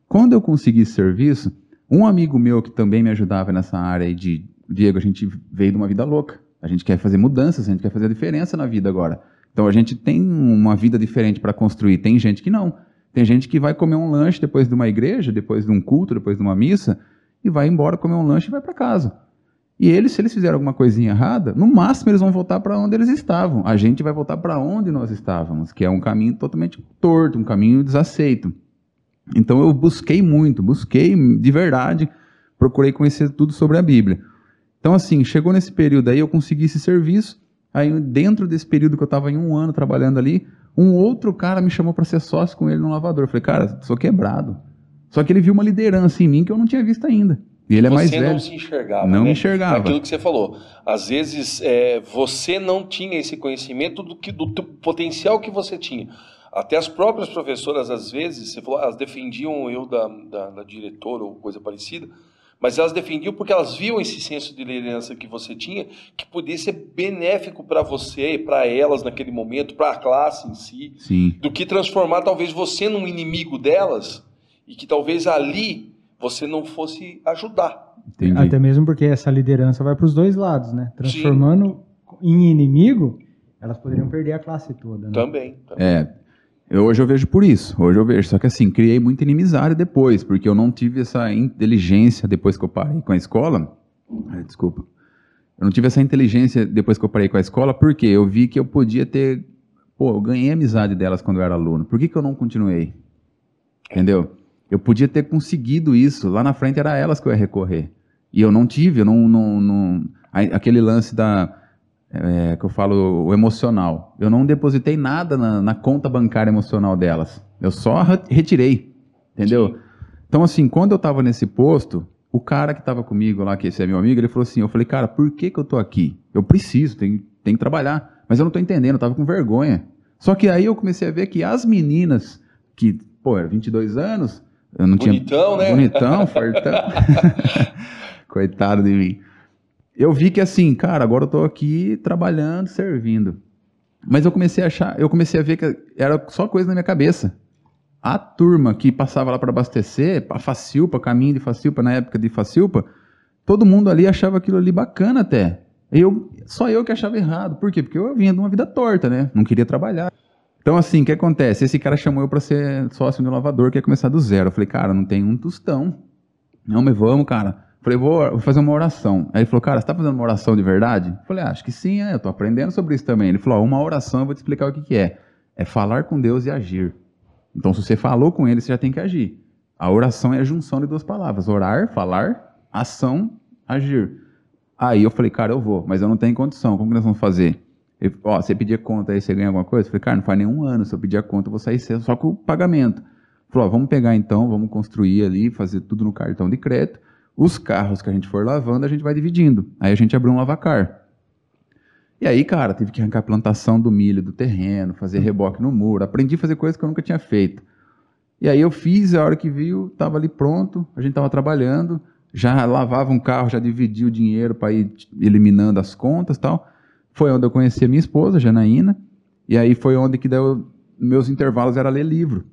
Quando eu consegui serviço, um amigo meu que também me ajudava nessa área de Diego, a gente veio de uma vida louca. A gente quer fazer mudanças, a gente quer fazer a diferença na vida agora. Então a gente tem uma vida diferente para construir. Tem gente que não. Tem gente que vai comer um lanche depois de uma igreja, depois de um culto, depois de uma missa, e vai embora comer um lanche e vai para casa. E eles, se eles fizerem alguma coisinha errada, no máximo eles vão voltar para onde eles estavam. A gente vai voltar para onde nós estávamos, que é um caminho totalmente torto, um caminho desaceito. Então eu busquei muito, busquei de verdade, procurei conhecer tudo sobre a Bíblia. Então, assim, chegou nesse período aí, eu consegui esse serviço. Aí, dentro desse período que eu estava em um ano trabalhando ali, um outro cara me chamou para ser sócio com ele no lavador. Eu falei, cara, sou quebrado. Só que ele viu uma liderança em mim que eu não tinha visto ainda. E ele é mais velho. Você não se enxergava. Não né? enxergava. Aquilo que você falou. Às vezes é, você não tinha esse conhecimento do, que, do potencial que você tinha. Até as próprias professoras, às vezes, você falou, elas defendiam eu da, da, da diretora ou coisa parecida, mas elas defendiam porque elas viam esse senso de liderança que você tinha, que podia ser benéfico para você, para elas naquele momento, para a classe em si, Sim. do que transformar talvez você num inimigo delas e que talvez ali você não fosse ajudar. Entendi. Até mesmo porque essa liderança vai para os dois lados, né? Transformando Sim. em inimigo, elas poderiam perder a classe toda. Né? Também, também. É. Eu, hoje eu vejo por isso, hoje eu vejo. Só que assim, criei muita inimizade depois, porque eu não tive essa inteligência depois que eu parei com a escola. Ai, desculpa. Eu não tive essa inteligência depois que eu parei com a escola, porque eu vi que eu podia ter. Pô, eu ganhei amizade delas quando eu era aluno. Por que, que eu não continuei? Entendeu? Eu podia ter conseguido isso. Lá na frente era elas que eu ia recorrer. E eu não tive, eu não. não, não aquele lance da é, que eu falo o emocional. Eu não depositei nada na, na, conta bancária emocional delas. Eu só retirei, entendeu? Sim. Então, assim, quando eu estava nesse posto, o cara que estava comigo lá, que esse é meu amigo, ele falou assim, eu falei, cara, por que, que eu tô aqui? Eu preciso, tenho, tenho que trabalhar. Mas eu não estou entendendo, eu estava com vergonha. Só que aí eu comecei a ver que as meninas, que, pô, era 22 anos, eu não Bonitão, tinha... né? Bonitão, fartão. Coitado de mim eu vi que assim, cara, agora eu tô aqui trabalhando, servindo. Mas eu comecei a achar, eu comecei a ver que era só coisa na minha cabeça. A turma que passava lá para abastecer, a Facilpa, caminho de Facilpa, na época de Facilpa, todo mundo ali achava aquilo ali bacana até. Eu, só eu que achava errado. Por quê? Porque eu vinha de uma vida torta, né? Não queria trabalhar. Então, assim, o que acontece? Esse cara chamou eu para ser sócio do lavador, que ia começar do zero. Eu falei, cara, não tem um tostão. Não, mas vamos, cara. Falei, vou, vou, fazer uma oração. Aí ele falou, cara, você está fazendo uma oração de verdade? Eu falei, ah, acho que sim, é, eu estou aprendendo sobre isso também. Ele falou, uma oração, eu vou te explicar o que, que é. É falar com Deus e agir. Então, se você falou com ele, você já tem que agir. A oração é a junção de duas palavras: orar, falar, ação, agir. Aí eu falei, cara, eu vou, mas eu não tenho condição. Como que nós vamos fazer? Ele, ó, você pedir conta aí, você ganha alguma coisa? Eu falei, cara, não faz nenhum ano. Se eu pedir a conta, eu vou sair só com o pagamento. Falou, ó, vamos pegar então, vamos construir ali, fazer tudo no cartão de crédito os carros que a gente for lavando, a gente vai dividindo. Aí a gente abriu um lavacar. E aí, cara, tive que arrancar a plantação do milho do terreno, fazer reboque no muro. Aprendi a fazer coisas que eu nunca tinha feito. E aí eu fiz, a hora que viu, estava ali pronto, a gente estava trabalhando, já lavava um carro, já dividia o dinheiro para ir eliminando as contas tal. Foi onde eu conheci a minha esposa, Janaína, e aí foi onde que deu, meus intervalos era ler livro.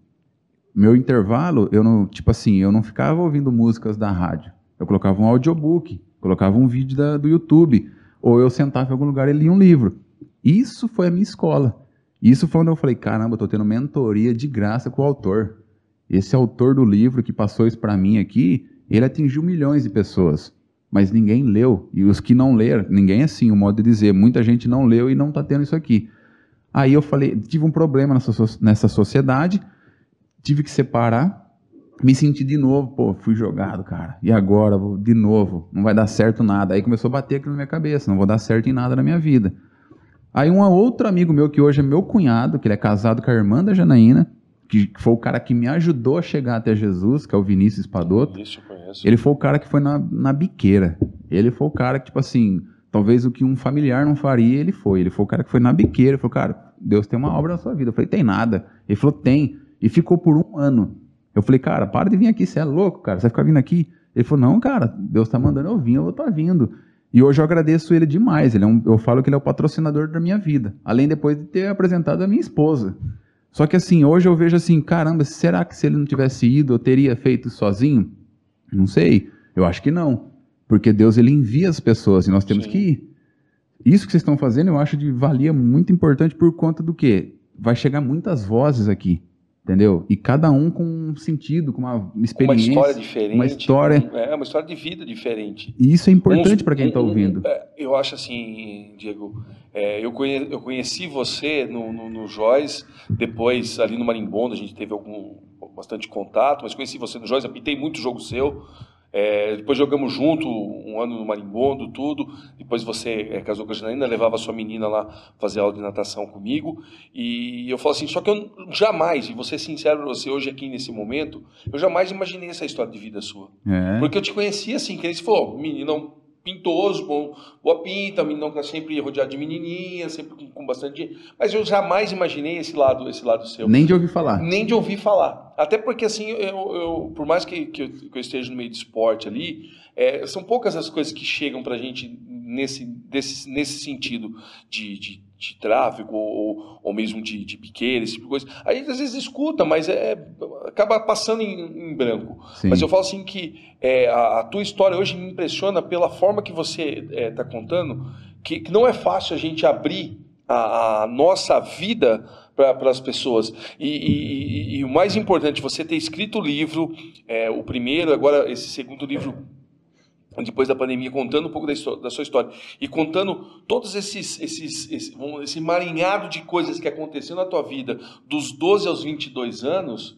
Meu intervalo, eu não, tipo assim, eu não ficava ouvindo músicas da rádio. Eu colocava um audiobook. colocava um vídeo da, do YouTube, ou eu sentava em algum lugar e lia um livro. Isso foi a minha escola. Isso foi onde eu falei, caramba, eu tô tendo mentoria de graça com o autor. Esse autor do livro que passou isso para mim aqui, ele atingiu milhões de pessoas, mas ninguém leu. E os que não leram, ninguém é assim, o modo de dizer, muita gente não leu e não está tendo isso aqui. Aí eu falei, tive um problema nessa, nessa sociedade, tive que separar, me senti de novo, pô, fui jogado, cara. E agora, de novo, não vai dar certo nada. Aí começou a bater aqui na minha cabeça, não vou dar certo em nada na minha vida. Aí um outro amigo meu, que hoje é meu cunhado, que ele é casado com a irmã da Janaína, que foi o cara que me ajudou a chegar até Jesus, que é o Vinícius Padotto. Vinícius, conheço. Ele foi o cara que foi na, na biqueira. Ele foi o cara que, tipo assim, talvez o que um familiar não faria, ele foi. Ele foi o cara que foi na biqueira. Ele falou, cara, Deus tem uma obra na sua vida. Eu falei, tem nada. Ele falou, tem. E ficou por um ano. Eu falei, cara, para de vir aqui, você é louco, cara. Você vai ficar vindo aqui. Ele falou, não, cara, Deus está mandando eu vir, eu vou estar tá vindo. E hoje eu agradeço ele demais. Ele é um, eu falo que ele é o patrocinador da minha vida. Além depois de ter apresentado a minha esposa. Só que assim, hoje eu vejo assim, caramba, será que se ele não tivesse ido, eu teria feito sozinho? Não sei. Eu acho que não. Porque Deus ele envia as pessoas e nós temos Sim. que ir. Isso que vocês estão fazendo, eu acho de valia muito importante por conta do quê? Vai chegar muitas vozes aqui entendeu? E cada um com um sentido, com uma experiência, uma história diferente, uma história, é uma história de vida diferente. E isso é importante para quem está ouvindo. É, eu acho assim, Diego, é, eu, conheci, eu conheci você no, no, no Joyce, depois ali no Marimbondo a gente teve algum bastante contato, mas conheci você no Joyce, apitei muito jogo seu. É, depois jogamos junto um ano no Marimbondo, tudo. Depois você é, casou com a Janaína, levava a sua menina lá fazer aula de natação comigo. E eu falo assim, só que eu jamais, e vou ser sincero você hoje aqui nesse momento, eu jamais imaginei essa história de vida sua. É. Porque eu te conhecia assim, que você falou, menino pintoso, bom, boa pinta, menino que sempre rodeado de menininha, sempre com, com bastante Mas eu jamais imaginei esse lado, esse lado seu. Nem de ouvir falar. Nem de ouvir falar. Até porque, assim, eu, eu por mais que, que eu, que, eu, esteja no meio de esporte ali, é, são poucas as coisas que chegam pra gente nesse, desse, nesse sentido de, de de tráfego ou, ou mesmo de, de biqueira, esse tipo de coisa. A gente às vezes escuta, mas é, acaba passando em, em branco. Sim. Mas eu falo assim que é, a, a, tua história hoje me impressiona pela forma que você está é, tá contando, que, que, não é fácil a gente abrir a, a nossa vida para as pessoas. E, e, e, e, o mais importante, você ter escrito o livro, é, o primeiro, agora esse segundo livro depois da pandemia, contando um pouco da, da sua história e contando todos esses, esses esse, esse marinhado de coisas que aconteceu na tua vida dos 12 aos 22 anos,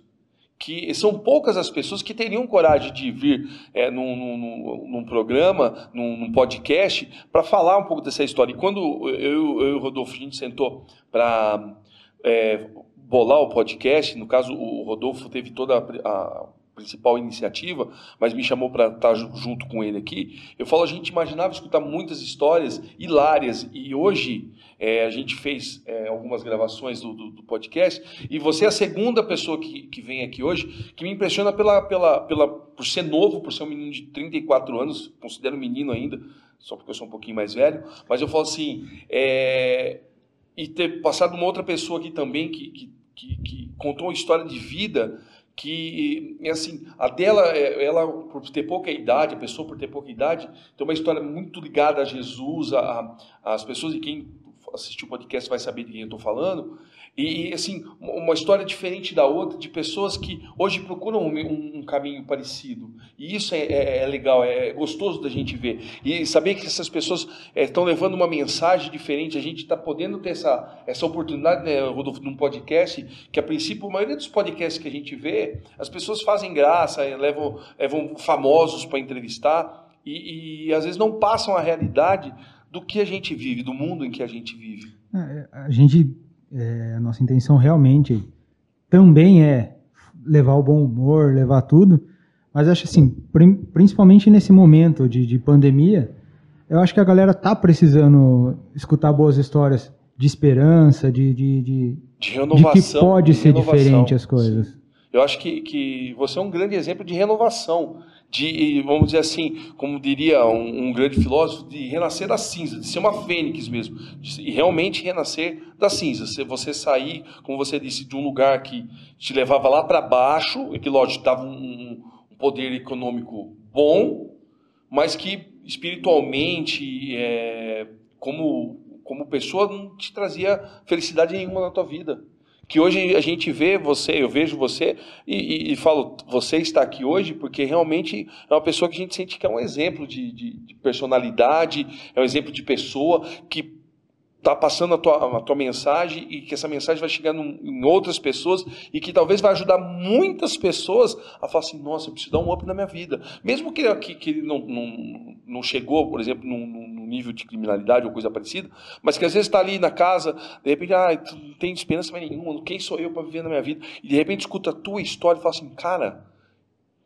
que são poucas as pessoas que teriam coragem de vir é, num, num, num, programa, num, num podcast, para falar um pouco dessa história. E quando eu, eu e o Rodolfo, a gente sentou para é, bolar o podcast, no caso o Rodolfo teve toda a, a principal iniciativa, mas me chamou para estar junto com ele aqui. Eu falo, a gente imaginava escutar muitas histórias hilárias e hoje é, a gente fez é, algumas gravações do, do, do, podcast e você é a segunda pessoa que, que vem aqui hoje que me impressiona pela, pela, pela, por ser novo, por ser um menino de 34 anos, considero menino ainda, só porque eu sou um pouquinho mais velho, mas eu falo assim, é, e ter passado uma outra pessoa aqui também que, que, que, que contou uma história de vida que assim a dela é, ela por ter pouca idade a pessoa por ter pouca idade tem uma história muito ligada a Jesus a, a as pessoas e quem assistiu o podcast vai saber de quem eu estou falando e, assim, uma história diferente da outra, de pessoas que hoje procuram um, um caminho parecido. E isso é, é, é, legal, é gostoso da gente ver. E saber que essas pessoas estão é, levando uma mensagem diferente, a gente está podendo ter essa, essa oportunidade, né, Rodolfo, num podcast, que a princípio, a maioria dos podcasts que a gente vê, as pessoas fazem graça, levam, levam famosos para entrevistar, e, e às vezes não passam a realidade do que a gente vive, do mundo em que a gente vive. É, a gente é, a nossa intenção realmente também é levar o bom humor, levar tudo, mas acho assim, principalmente nesse momento de, de pandemia, eu acho que a galera tá precisando escutar boas histórias de esperança, de, de, de, de renovação. De que pode ser diferente as coisas. Sim. Eu acho que, que você é um grande exemplo de renovação de, vamos dizer assim, como diria um, um, grande filósofo, de renascer das cinzas, de ser uma fênix mesmo, e realmente renascer das cinzas. Se você sair, como você disse, de um lugar que te levava lá para baixo, e que, lógico, dava um, um poder econômico bom, mas que espiritualmente, é, como, como pessoa, não te trazia felicidade nenhuma na tua vida. Que hoje a gente vê você, eu vejo você e, e, e, falo, você está aqui hoje porque realmente é uma pessoa que a gente sente que é um exemplo de, de, de personalidade, é um exemplo de pessoa que está passando a tua, a tua mensagem e que essa mensagem vai chegar num, em outras pessoas e que talvez vai ajudar muitas pessoas a falar assim, nossa, eu preciso dar um up na minha vida. Mesmo que, que, que ele não, não, não chegou, por exemplo, num, num, nível de criminalidade ou coisa parecida, mas que às vezes está ali na casa, de repente, ah, não tem esperança nenhuma, quem sou eu para viver na minha vida? E de repente escuta a tua história e fala assim, cara,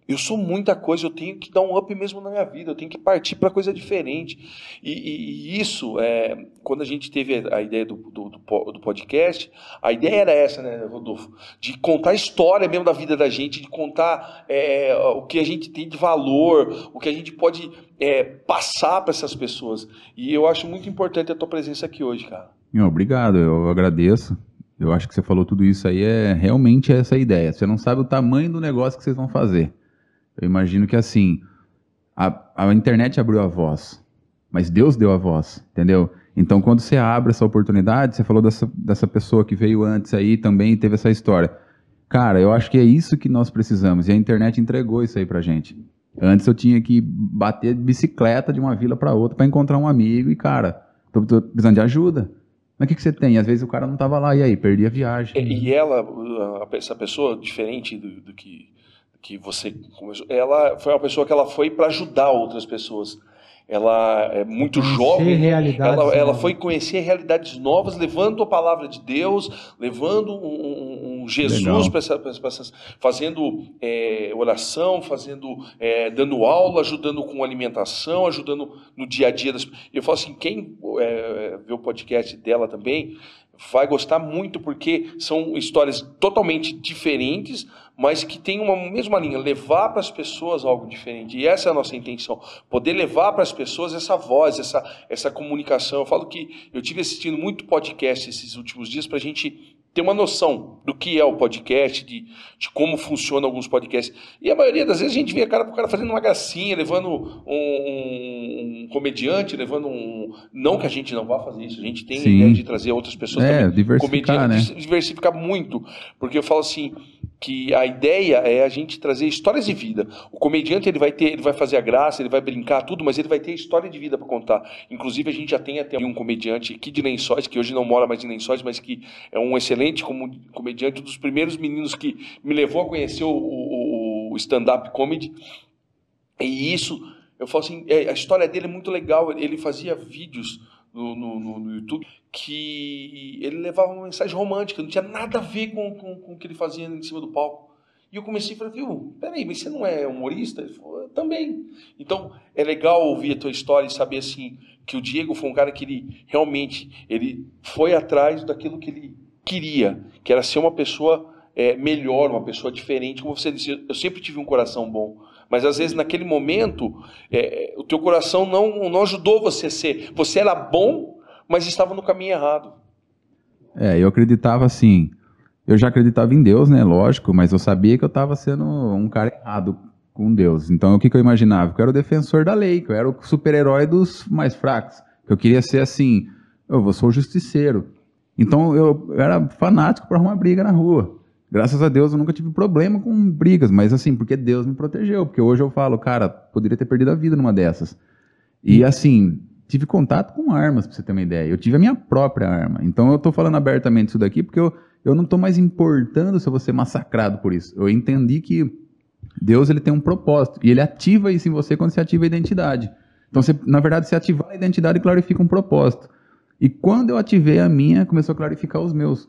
eu sou muita coisa, eu tenho que dar um up mesmo na minha vida, eu tenho que partir para coisa diferente. E, e, e, isso, é, quando a gente teve a ideia do, do, do, podcast, a ideia era essa, né, Rodolfo? De contar a história mesmo da vida da gente, de contar é, o que a gente tem de valor, o que a gente pode é, passar para essas pessoas. E eu acho muito importante a tua presença aqui hoje, cara. Obrigado, eu agradeço. Eu acho que você falou tudo isso aí, é realmente essa ideia. Você não sabe o tamanho do negócio que vocês vão fazer. Eu imagino que assim, a, a internet abriu a voz, mas Deus deu a voz, entendeu? Então, quando você abre essa oportunidade, você falou dessa, dessa pessoa que veio antes aí também teve essa história. Cara, eu acho que é isso que nós precisamos, e a internet entregou isso aí pra gente. Antes eu tinha que bater de bicicleta de uma vila para outra para encontrar um amigo e, cara, tô, tô precisando de ajuda. Mas o que, que você tem? Às vezes o cara não tava lá, e aí? Perdi a viagem. E, e ela, essa pessoa, diferente do, do que que você começou, ela foi uma pessoa que ela foi para ajudar outras pessoas. Ela é muito conhecer jovem. Ela, ela foi conhecer realidades novas, levando a palavra de Deus, levando um, um Jesus para essa, essas, fazendo é, oração, fazendo, é, dando aula, ajudando com alimentação, ajudando no dia a dia. Das... Eu falo assim, quem é, vê o podcast dela também vai gostar muito porque são histórias totalmente diferentes, mas que tem uma mesma linha, levar para as pessoas algo diferente. E essa é a nossa intenção, poder levar para as pessoas essa voz, essa, essa comunicação. Eu falo que eu tive assistindo muito podcast esses últimos dias para a gente ter uma noção do que é o podcast, de, de como funciona alguns podcasts. E a maioria das vezes a gente vê cara, o cara fazendo uma gracinha, levando um, um, comediante, levando um. Não que a gente não vá fazer isso, a gente tem Sim. a ideia de trazer outras pessoas é, também. Diversificar, né? diversificar muito. Porque eu falo assim, que a ideia é a gente trazer histórias de vida. O comediante ele vai ter, ele vai fazer a graça, ele vai brincar tudo, mas ele vai ter história de vida para contar. Inclusive a gente já tem até um comediante aqui de Lençóis que hoje não mora mais em Lençóis, mas que é um excelente comediante, um dos primeiros meninos que me levou a conhecer o, o, o stand-up comedy. E isso, eu falo assim, é, a história dele é muito legal. Ele fazia vídeos no, no, no, YouTube que ele levava uma mensagem romântica, não tinha nada a ver com, com, com o que ele fazia em cima do palco. E eu comecei a falar, viu, peraí, mas você não é humorista? Ele falou, também. Então, é legal ouvir a tua história e saber, assim, que o Diego foi um cara que ele, realmente, ele foi atrás daquilo que ele queria, que era ser uma pessoa é, melhor, uma pessoa diferente. Como você disse, eu sempre tive um coração bom. Mas às vezes naquele momento é, o teu coração não, não ajudou você a ser. Você era bom, mas estava no caminho errado. É, eu acreditava assim. Eu já acreditava em Deus, né? Lógico, mas eu sabia que eu estava sendo um cara errado com Deus. Então o que, que eu imaginava? Que eu era o defensor da lei, que eu era o super-herói dos mais fracos. Que eu queria ser assim. Eu sou o justiceiro. Então eu, era fanático para arrumar briga na rua. Graças a Deus eu nunca tive problema com brigas, mas assim, porque Deus me protegeu. Porque hoje eu falo, cara, poderia ter perdido a vida numa dessas. E assim, tive contato com armas, pra você ter uma ideia. Eu tive a minha própria arma. Então eu tô falando abertamente isso daqui porque eu, eu não tô mais importando se eu vou ser massacrado por isso. Eu entendi que Deus ele tem um propósito. E ele ativa isso em você quando você ativa a identidade. Então, você, na verdade, você ativar a identidade clarifica um propósito. E quando eu ativei a minha, começou a clarificar os meus.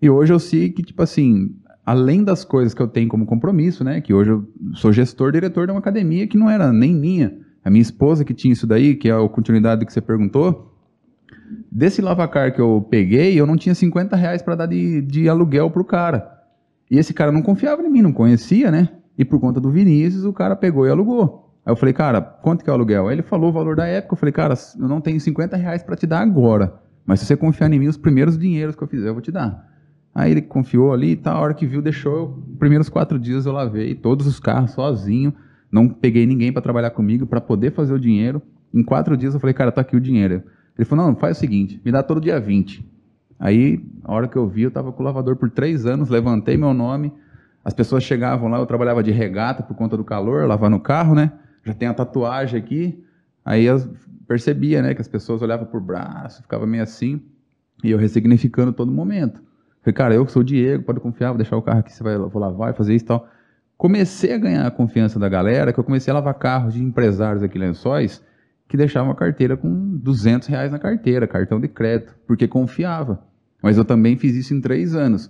E hoje eu sei que, tipo assim, além das coisas que eu tenho como compromisso, né? Que hoje eu sou gestor, diretor de uma academia que não era nem minha. A minha esposa que tinha isso daí, que é a continuidade que você perguntou. Desse lavacar que eu peguei, eu não tinha 50 reais para dar de, de aluguel pro cara. E esse cara não confiava em mim, não conhecia, né? E por conta do Vinícius, o cara pegou e alugou. Aí eu falei, cara, quanto que é o aluguel? Aí ele falou o valor da época. Eu falei, cara, eu não tenho 50 reais para te dar agora. Mas se você confiar em mim, os primeiros dinheiros que eu fizer, eu vou te dar. Aí ele confiou ali e tal, a hora que viu, deixou. Eu, primeiros quatro dias eu lavei todos os carros sozinho. Não peguei ninguém para trabalhar comigo para poder fazer o dinheiro. Em quatro dias eu falei, cara, tá aqui o dinheiro. Ele falou, não, faz o seguinte, me dá todo dia 20. Aí, a hora que eu vi, eu estava com o lavador por três anos, levantei meu nome, as pessoas chegavam lá, eu trabalhava de regata por conta do calor, lavar no carro, né? Já tem a tatuagem aqui. Aí eu percebia, né, que as pessoas olhavam por braço, ficava meio assim, e eu ressignificando todo momento. Falei, cara, eu que sou o Diego, pode confiar, vou deixar o carro aqui, você vai vou lavar fazer isso e tal. Comecei a ganhar a confiança da galera, que eu comecei a lavar carros de empresários aqui em Lençóis, que deixavam a carteira com 200 reais na carteira, cartão de crédito, porque confiava. Mas eu também fiz isso em três anos.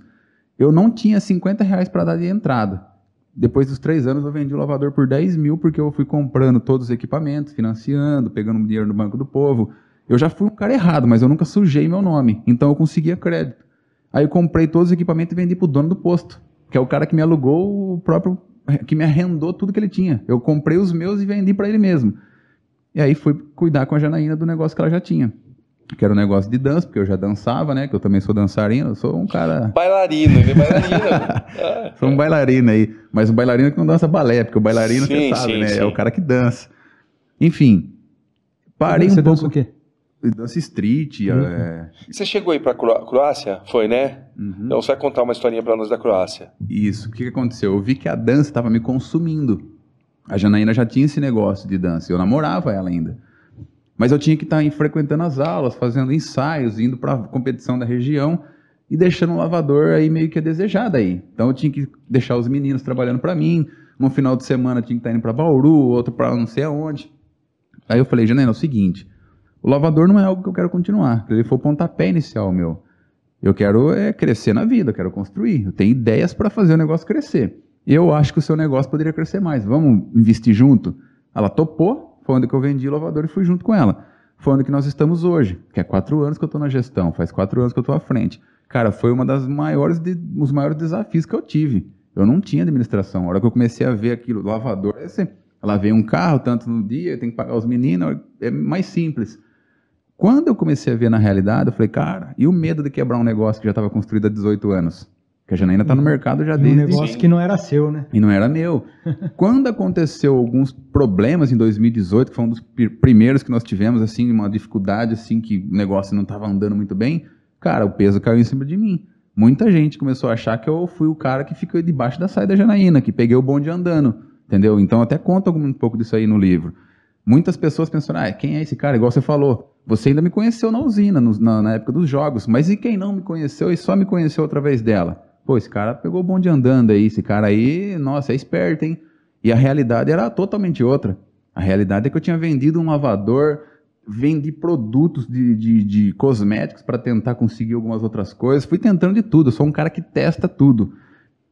Eu não tinha 50 reais para dar de entrada. Depois dos três anos, eu vendi o lavador por 10 mil, porque eu fui comprando todos os equipamentos, financiando, pegando dinheiro no Banco do Povo. Eu já fui um cara errado, mas eu nunca sujei meu nome. Então eu conseguia crédito. Aí eu comprei todos os equipamentos e vendi para o dono do posto, que é o cara que me alugou o próprio, que me arrendou tudo que ele tinha. Eu comprei os meus e vendi para ele mesmo. E aí fui cuidar com a Janaína do negócio que ela já tinha. Que era um negócio de dança, porque eu já dançava, né? Que eu também sou dançarino, eu sou um cara. Bailarino, ele é bailarino. sou um bailarino aí. Mas um bailarino que não dança balé, porque o bailarino, sim, você sabe, sim, né? Sim. É o cara que dança. Enfim. Parei você um pouco. Dança o quê? Dança street. Uhum. É... Você chegou aí para Croácia? Foi, né? Uhum. Então você vai contar uma historinha para nós da Croácia. Isso. O que, que aconteceu? Eu vi que a dança estava me consumindo. A Janaína já tinha esse negócio de dança. Eu namorava ela ainda. Mas eu tinha que estar tá frequentando as aulas, fazendo ensaios, indo para a competição da região e deixando o lavador aí meio que a desejar aí. Então eu tinha que deixar os meninos trabalhando para mim. No final de semana tinha que estar tá indo para Bauru, outro para não sei aonde. Aí eu falei, Janaína, é o seguinte o lavador não é algo que eu quero continuar. Ele for o pontapé inicial meu. Eu quero é, crescer na vida, eu quero construir. Eu tenho ideias para fazer o negócio crescer. Eu acho que o seu negócio poderia crescer mais. Vamos investir junto? Ela topou, foi onde que eu vendi o lavador e fui junto com ela. Foi onde que nós estamos hoje, que é quatro anos que eu estou na gestão, faz quatro anos que eu estou à frente. Cara, foi uma das maiores, de, os maiores desafios que eu tive. Eu não tinha administração. A hora que eu comecei a ver aquilo, lavador, é assim, ela veio um carro tanto no dia, tem que pagar os meninos, é mais simples. Quando eu comecei a ver na realidade, eu falei, cara, e o medo de quebrar um negócio que já estava construído há 18 anos? Que a Janaína está no mercado já e desde... um negócio que não era seu, né? E não era meu. Quando aconteceu alguns problemas em 2018, que foi um dos primeiros que nós tivemos, assim, uma dificuldade, assim, que o negócio não estava andando muito bem, cara, o peso caiu em cima de mim. Muita gente começou a achar que eu fui o cara que ficou debaixo da saída da Janaína, que peguei o bonde andando, entendeu? Então até conta um pouco disso aí no livro. Muitas pessoas pensam, ah, quem é esse cara? Igual você falou, você ainda me conheceu na usina, no, na, na, época dos jogos, mas e quem não me conheceu e só me conheceu através dela? Pô, esse cara pegou o bonde andando aí, esse cara aí, nossa, é esperto, hein? E a realidade era totalmente outra. A realidade é que eu tinha vendido um lavador, vendi produtos de, de, de cosméticos para tentar conseguir algumas outras coisas, fui tentando de tudo, eu sou um cara que testa tudo.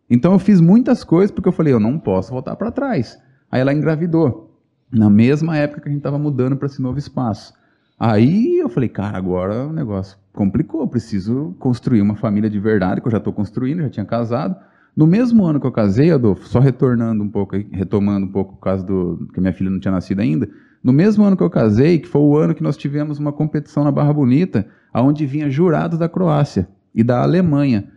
Então eu fiz muitas coisas porque eu falei, eu não posso voltar para trás. Aí ela engravidou, na mesma época que a gente estava mudando para esse novo espaço. Aí eu falei, cara, agora o negócio complicou, preciso construir uma família de verdade, que eu já estou construindo, já tinha casado. No mesmo ano que eu casei, Adolfo, só retornando um pouco, retomando um pouco por causa do que minha filha não tinha nascido ainda, no mesmo ano que eu casei, que foi o ano que nós tivemos uma competição na Barra Bonita, aonde vinha jurados da Croácia e da Alemanha.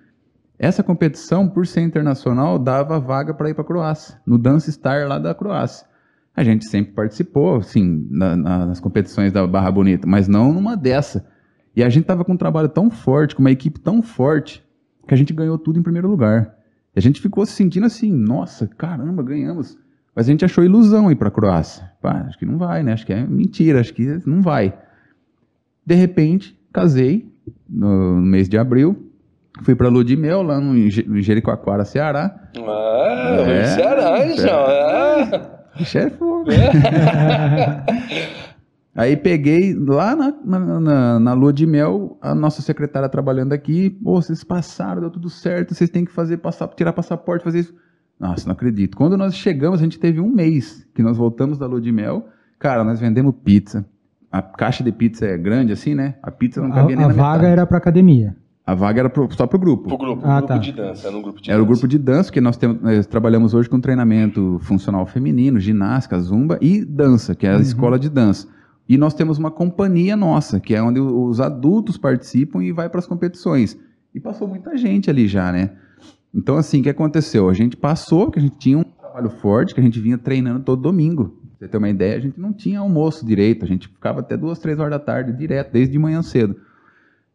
Essa competição, por ser internacional, dava vaga para ir para a Croácia, no Dance Star lá da Croácia a gente sempre participou, assim, na, na, nas competições da Barra Bonita, mas não numa dessa. E a gente tava com um trabalho tão forte, com uma equipe tão forte, que a gente ganhou tudo em primeiro lugar. E a gente ficou se sentindo assim, nossa, caramba, ganhamos. Mas a gente achou ilusão ir para a Croácia. Pá, acho que não vai, né? Acho que é mentira, acho que não vai. De repente, casei no, mês de abril, fui para Lua de Mel, lá no Jericoacoara, Ceará. Ah, é, Ceará, então. É. É fogo. Aí peguei lá na, na, na, na, lua de mel, a nossa secretária trabalhando aqui, pô, vocês passaram, deu tudo certo, vocês têm que fazer, passar, tirar passaporte, fazer isso. Nossa, não acredito. Quando nós chegamos, a gente teve um mês que nós voltamos da lua de mel. Cara, nós vendemos pizza. A caixa de pizza é grande assim, né? A pizza não cabia a, nem a na vaga metade. era para academia. A vaga era pro, só para o grupo. Para o grupo, ah, grupo tá. de dança, era um grupo de Era dança. o grupo de dança, que nós, temos, nós trabalhamos hoje com treinamento funcional feminino, ginástica, zumba e dança, que é a uhum. escola de dança. E nós temos uma companhia nossa, que é onde os adultos participam e vai para as competições. E passou muita gente ali já, né? Então, assim, o que aconteceu? A gente passou, que a gente tinha um trabalho forte que a gente vinha treinando todo domingo. Pra você ter uma ideia, a gente não tinha almoço direito, a gente ficava até duas, três horas da tarde direto, desde de manhã cedo.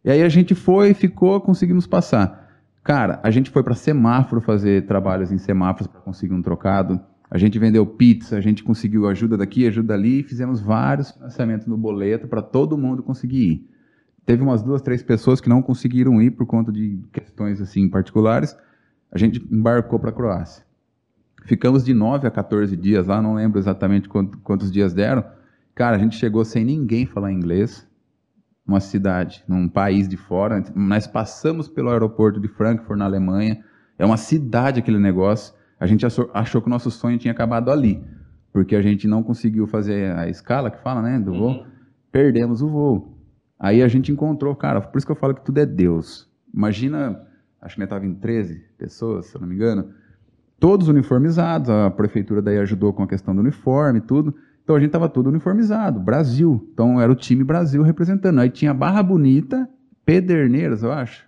E aí a gente foi, ficou, conseguimos passar. Cara, a gente foi para semáforo fazer trabalhos em semáforos para conseguir um trocado. A gente vendeu pizza, a gente conseguiu ajuda daqui, ajuda ali, fizemos vários financiamentos no boleto para todo mundo conseguir ir. Teve umas duas, três pessoas que não conseguiram ir por conta de questões assim particulares. A gente embarcou para a Croácia. Ficamos de 9 a 14 dias lá, não lembro exatamente quantos dias deram. Cara, a gente chegou sem ninguém falar inglês numa cidade, num país de fora. Nós passamos pelo aeroporto de Frankfurt, na Alemanha. É uma cidade aquele negócio. A gente achou que o nosso sonho tinha acabado ali, porque a gente não conseguiu fazer a escala que fala, né, do voo. Uhum. Perdemos o voo. Aí a gente encontrou, cara, por isso que eu falo que tudo é Deus. Imagina, acho que estava em 13 pessoas, se eu não me engano, todos uniformizados, a prefeitura daí ajudou com a questão do uniforme e tudo. Então a gente estava todo uniformizado, Brasil. Então era o time Brasil representando. Aí tinha Barra Bonita, Pederneiras, eu acho.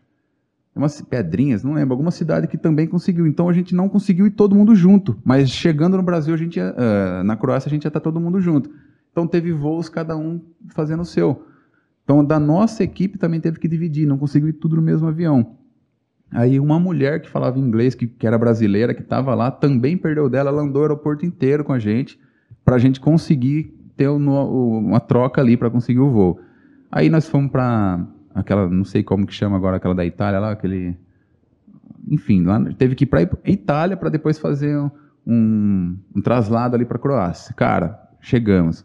Umas pedrinhas, não lembro, alguma cidade que também conseguiu. Então a gente não conseguiu ir todo mundo junto. Mas chegando no Brasil, a gente ia, uh, na Croácia, a gente ia estar tá todo mundo junto. Então teve voos, cada um fazendo o seu. Então da nossa equipe também teve que dividir, não conseguiu ir tudo no mesmo avião. Aí uma mulher que falava inglês, que, que era brasileira, que estava lá, também perdeu dela, ela andou o aeroporto inteiro com a gente para a gente conseguir ter uma troca ali para conseguir o voo. Aí nós fomos para aquela, não sei como que chama agora, aquela da Itália lá, aquele. Enfim, lá teve que ir para Itália para depois fazer um, um, um traslado ali para Croácia. Cara, chegamos.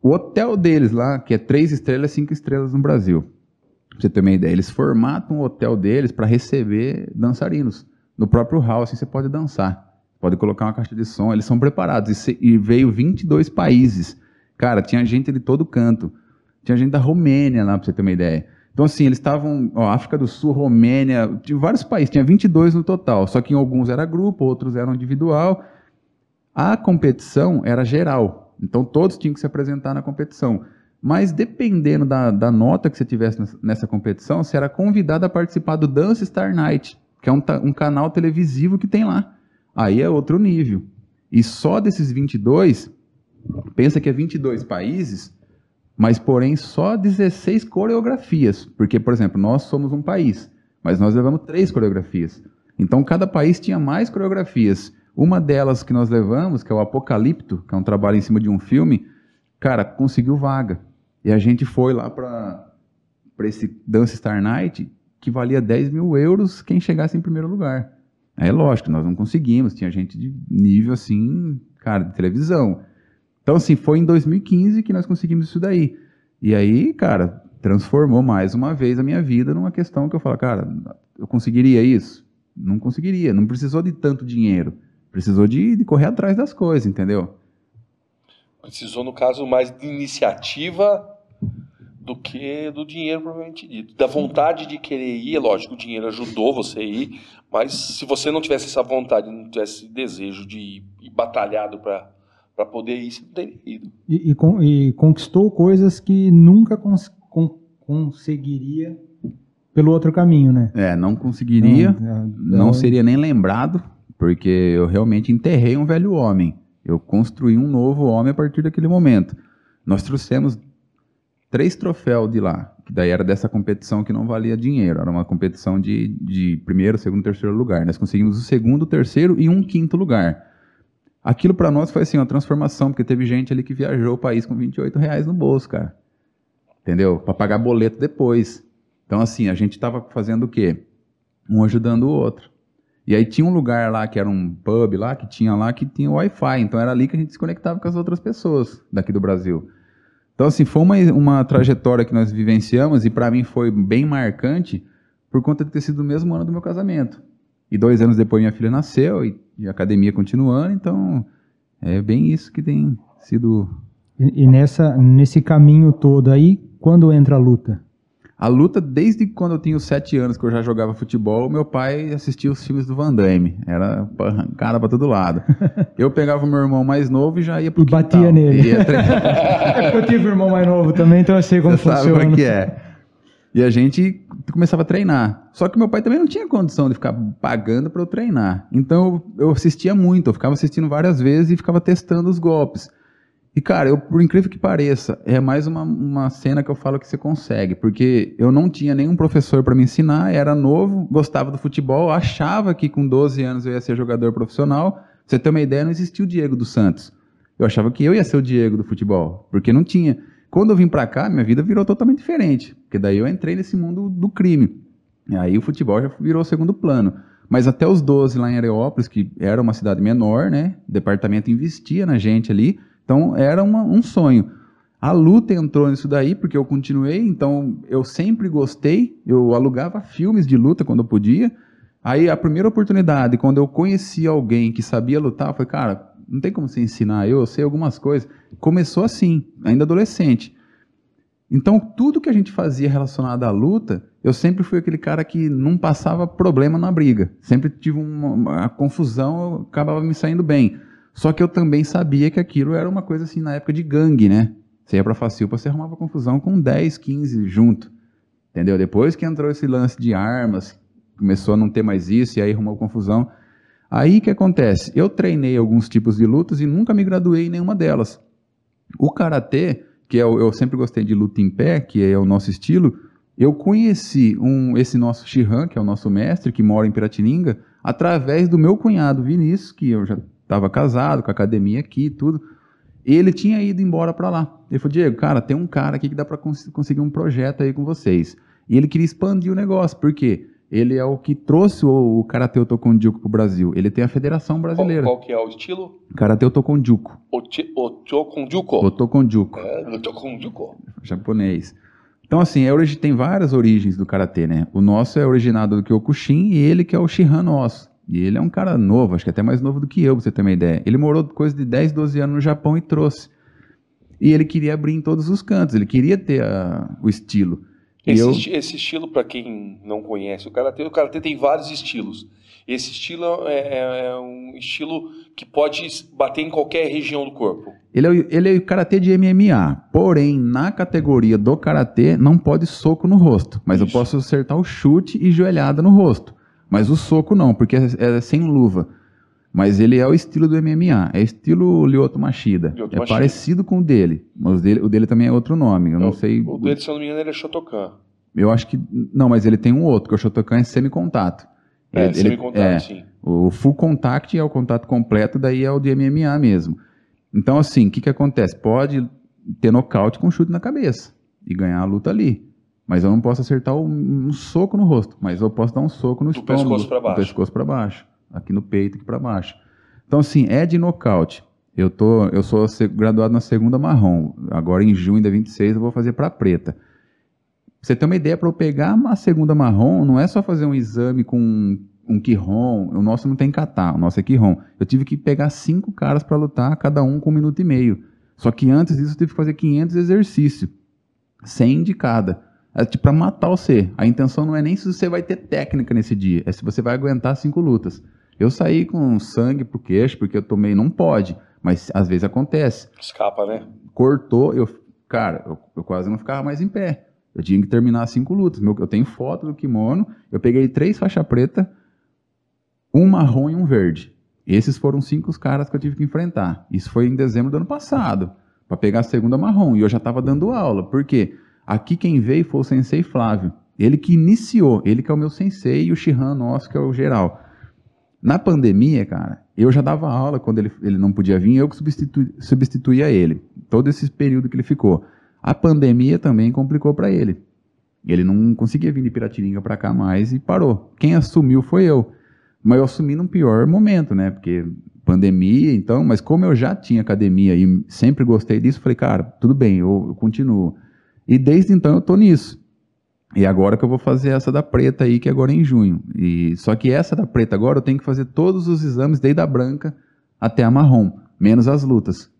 O hotel deles lá, que é três estrelas, cinco estrelas no Brasil. Pra você ter uma ideia, eles formatam o hotel deles para receber dançarinos. No próprio hall, assim, você pode dançar pode colocar uma caixa de som, eles são preparados. E, se, e, veio 22 países. Cara, tinha gente de todo canto. Tinha gente da Romênia lá, pra você ter uma ideia. Então, assim, eles estavam, África do Sul, Romênia, de vários países, tinha 22 no total. Só que em alguns era grupo, outros eram individual. A competição era geral. Então, todos tinham que se apresentar na competição. Mas dependendo da, da nota que você tivesse nessa competição, você era convidado a participar do Dance Star Night, que é um, um canal televisivo que tem lá. Aí é outro nível. E só desses 22, pensa que é 22 países, mas porém só 16 coreografias. Porque, por exemplo, nós somos um país, mas nós levamos três coreografias. Então cada país tinha mais coreografias. Uma delas que nós levamos, que é o Apocalipto, que é um trabalho em cima de um filme, cara, conseguiu vaga. E a gente foi lá para esse Dance Star Night, que valia 10 mil euros quem chegasse em primeiro lugar. É lógico, nós não conseguimos, tinha gente de nível assim, cara, de televisão. Então, assim, foi em 2015 que nós conseguimos isso daí. E aí, cara, transformou mais uma vez a minha vida numa questão que eu falo, cara, eu conseguiria isso? Não conseguiria, não precisou de tanto dinheiro. Precisou de, de correr atrás das coisas, entendeu? Precisou, no caso, mais de iniciativa do que do dinheiro propriamente dito. Da vontade de querer ir, lógico, o dinheiro ajudou você a ir, mas se você não tivesse essa vontade, não tivesse desejo de ir batalhado para para poder ir, você não teria ido. E, e, e, conquistou coisas que nunca cons, con, conseguiria pelo outro caminho, né? É, não conseguiria, não, é, não é seria nem lembrado, porque eu realmente enterrei um velho homem. Eu construí um novo homem a partir daquele momento. Nós trouxemos três troféus de lá, que daí era dessa competição que não valia dinheiro, era uma competição de, de primeiro, segundo, terceiro lugar. Nós conseguimos o segundo, terceiro e um quinto lugar. Aquilo para nós foi assim, uma transformação, porque teve gente ali que viajou o país com 28 reais no bolso, cara. Entendeu? Para pagar boleto depois. Então, assim, a gente estava fazendo o quê? Um ajudando o outro. E aí tinha um lugar lá que era um pub lá, que tinha lá que tinha Wi-Fi. Então era ali que a gente se conectava com as outras pessoas daqui do Brasil. Então, assim, foi uma, uma trajetória que nós vivenciamos e para mim foi bem marcante por conta de ter sido o mesmo ano do meu casamento. E dois anos depois minha filha nasceu e, e a academia continuando, então é bem isso que tem sido. E, e nessa, nesse caminho todo aí, quando entra a luta? A luta, desde quando eu tinha sete anos, que eu já jogava futebol, meu pai assistia os filmes do Van Damme. Era arrancada pra todo lado. Eu pegava o meu irmão mais novo e já ia pro E batia nele. Ia é porque eu tive um irmão mais novo também, então eu sei como Você funciona. sabe como é que é. E a gente começava a treinar. Só que meu pai também não tinha condição de ficar pagando para eu treinar. Então eu assistia muito, eu ficava assistindo várias vezes e ficava testando os golpes. E, cara, eu, por incrível que pareça, é mais uma, uma cena que eu falo que você consegue, porque eu não tinha nenhum professor para me ensinar, era novo, gostava do futebol, achava que com 12 anos eu ia ser jogador profissional. Pra você ter uma ideia, não existia o Diego dos Santos. Eu achava que eu ia ser o Diego do futebol, porque não tinha. Quando eu vim para cá, minha vida virou totalmente diferente, porque daí eu entrei nesse mundo do crime. E aí o futebol já virou segundo plano. Mas até os 12 lá em Areópolis, que era uma cidade menor, né? O departamento investia na gente ali então era uma, um sonho. A luta entrou nisso daí porque eu continuei, então eu sempre gostei, eu alugava filmes de luta quando eu podia. Aí a primeira oportunidade, quando eu conheci alguém que sabia lutar, falei, cara, não tem como você ensinar eu, eu sei algumas coisas. Começou assim, ainda adolescente. Então tudo que a gente fazia relacionado à luta, eu sempre fui aquele cara que não passava problema na briga. Sempre tive uma, uma confusão, eu acabava me saindo bem. Só que eu também sabia que aquilo era uma coisa assim na época de gangue, né? Você ia pra Facilpa, você arrumava confusão com 10, 15 junto. Entendeu? Depois que entrou esse lance de armas, começou a não ter mais isso, e aí arrumou confusão. Aí que acontece? Eu treinei alguns tipos de lutas e nunca me graduei em nenhuma delas. O karatê, que é o, eu sempre gostei de luta em pé, que é o nosso estilo, eu conheci um, esse nosso Shihan, que é o nosso mestre, que mora em Piratininga, através do meu cunhado Vinícius, que eu já estava casado, com a academia aqui e tudo. Ele tinha ido embora para lá. Ele falou: Diego, cara, tem um cara aqui que dá para cons conseguir um projeto aí com vocês. E ele queria expandir o negócio, por quê? Ele é o que trouxe o, o Karatê Otokonjuku para o Brasil. Ele tem a Federação Brasileira. Qual, qual que é o estilo? Karatê Otokonjuku. Otokonjuku? Otokonjuku. É, Otokonjuku. Japonês. Então, assim, é, tem várias origens do Karatê, né? O nosso é originado do Kyokushin e ele que é o Shihan nosso. E ele é um cara novo, acho que até mais novo do que eu, pra você ter uma ideia. Ele morou coisa de 10, 12 anos no Japão e trouxe. E ele queria abrir em todos os cantos, ele queria ter a, o estilo. Esse, eu... esse estilo, para quem não conhece o karatê, o karatê tem vários estilos. Esse estilo é, é, é, um estilo que pode bater em qualquer região do corpo. Ele é, ele é o karatê de MMA, porém, na categoria do karatê, não pode soco no rosto. Mas Isso. eu posso acertar o chute e joelhada no rosto. Mas o soco não, porque é, é sem luva. Mas ele é o estilo do MMA, é estilo Lyoto Machida. Lyoto é Machida. parecido com o dele, mas o dele, o dele também é outro nome, eu não, não sei... O dele, se eu não me engano, ele é Shotokan. Eu acho que... Não, mas ele tem um outro, que é o Shotokan é semi-contato. É, ele, semi-contato, é, sim. O full contact é o contato completo, daí é o de MMA mesmo. Então, assim, o que, que acontece? Pode ter nocaute com chute na cabeça e ganhar a luta ali. Mas eu não posso acertar um, um soco no rosto, mas eu posso dar um soco no do estômago, pescoço do pescoço para baixo, aqui no peito aqui para baixo. Então assim, é de nocaute. Eu tô, eu sou graduado na segunda marrom. Agora em junho de 26 eu vou fazer para preta. Você ter uma ideia, para eu pegar uma segunda marrom, não é só fazer um exame com um, um o nosso não tem catar, o nosso é Quirron. Eu tive que pegar cinco caras para lutar, cada um com um minuto e meio. Só que antes disso eu tive que fazer 500 exercícios, 100 de cada. É tipo para matar você. A intenção não é nem se você vai ter técnica nesse dia, é se você vai aguentar cinco lutas. Eu saí com sangue pro queixo porque eu tomei, não pode, mas às vezes acontece. Escapa, né? Cortou, eu, cara, eu, eu quase não ficava mais em pé. Eu tinha que terminar cinco lutas. Meu, eu tenho foto do kimono, eu peguei três faixas preta, um marrom e um verde. Esses foram cinco os caras que eu tive que enfrentar. Isso foi em dezembro do ano passado, para pegar a segunda marrom. E eu já estava dando aula. Por quê? Aqui quem veio foi o sensei Flávio. Ele que iniciou, ele que é o meu sensei e o Shihan nosso, que é o geral. Na pandemia, cara, eu já dava aula quando ele, ele não podia vir, eu que substitu, substituía ele. Todo esse período que ele ficou. A pandemia também complicou para ele. Ele não conseguia vir de Piratininga para cá mais e parou. Quem assumiu foi eu. Mas eu assumi num pior momento, né? Porque pandemia, então, mas como eu já tinha academia e sempre gostei disso, falei, cara, tudo bem, eu, eu continuo. E desde então eu estou nisso. E agora que eu vou fazer essa da preta aí, que é agora é em junho. E Só que essa da preta agora eu tenho que fazer todos os exames, desde a branca até a marrom, menos as lutas.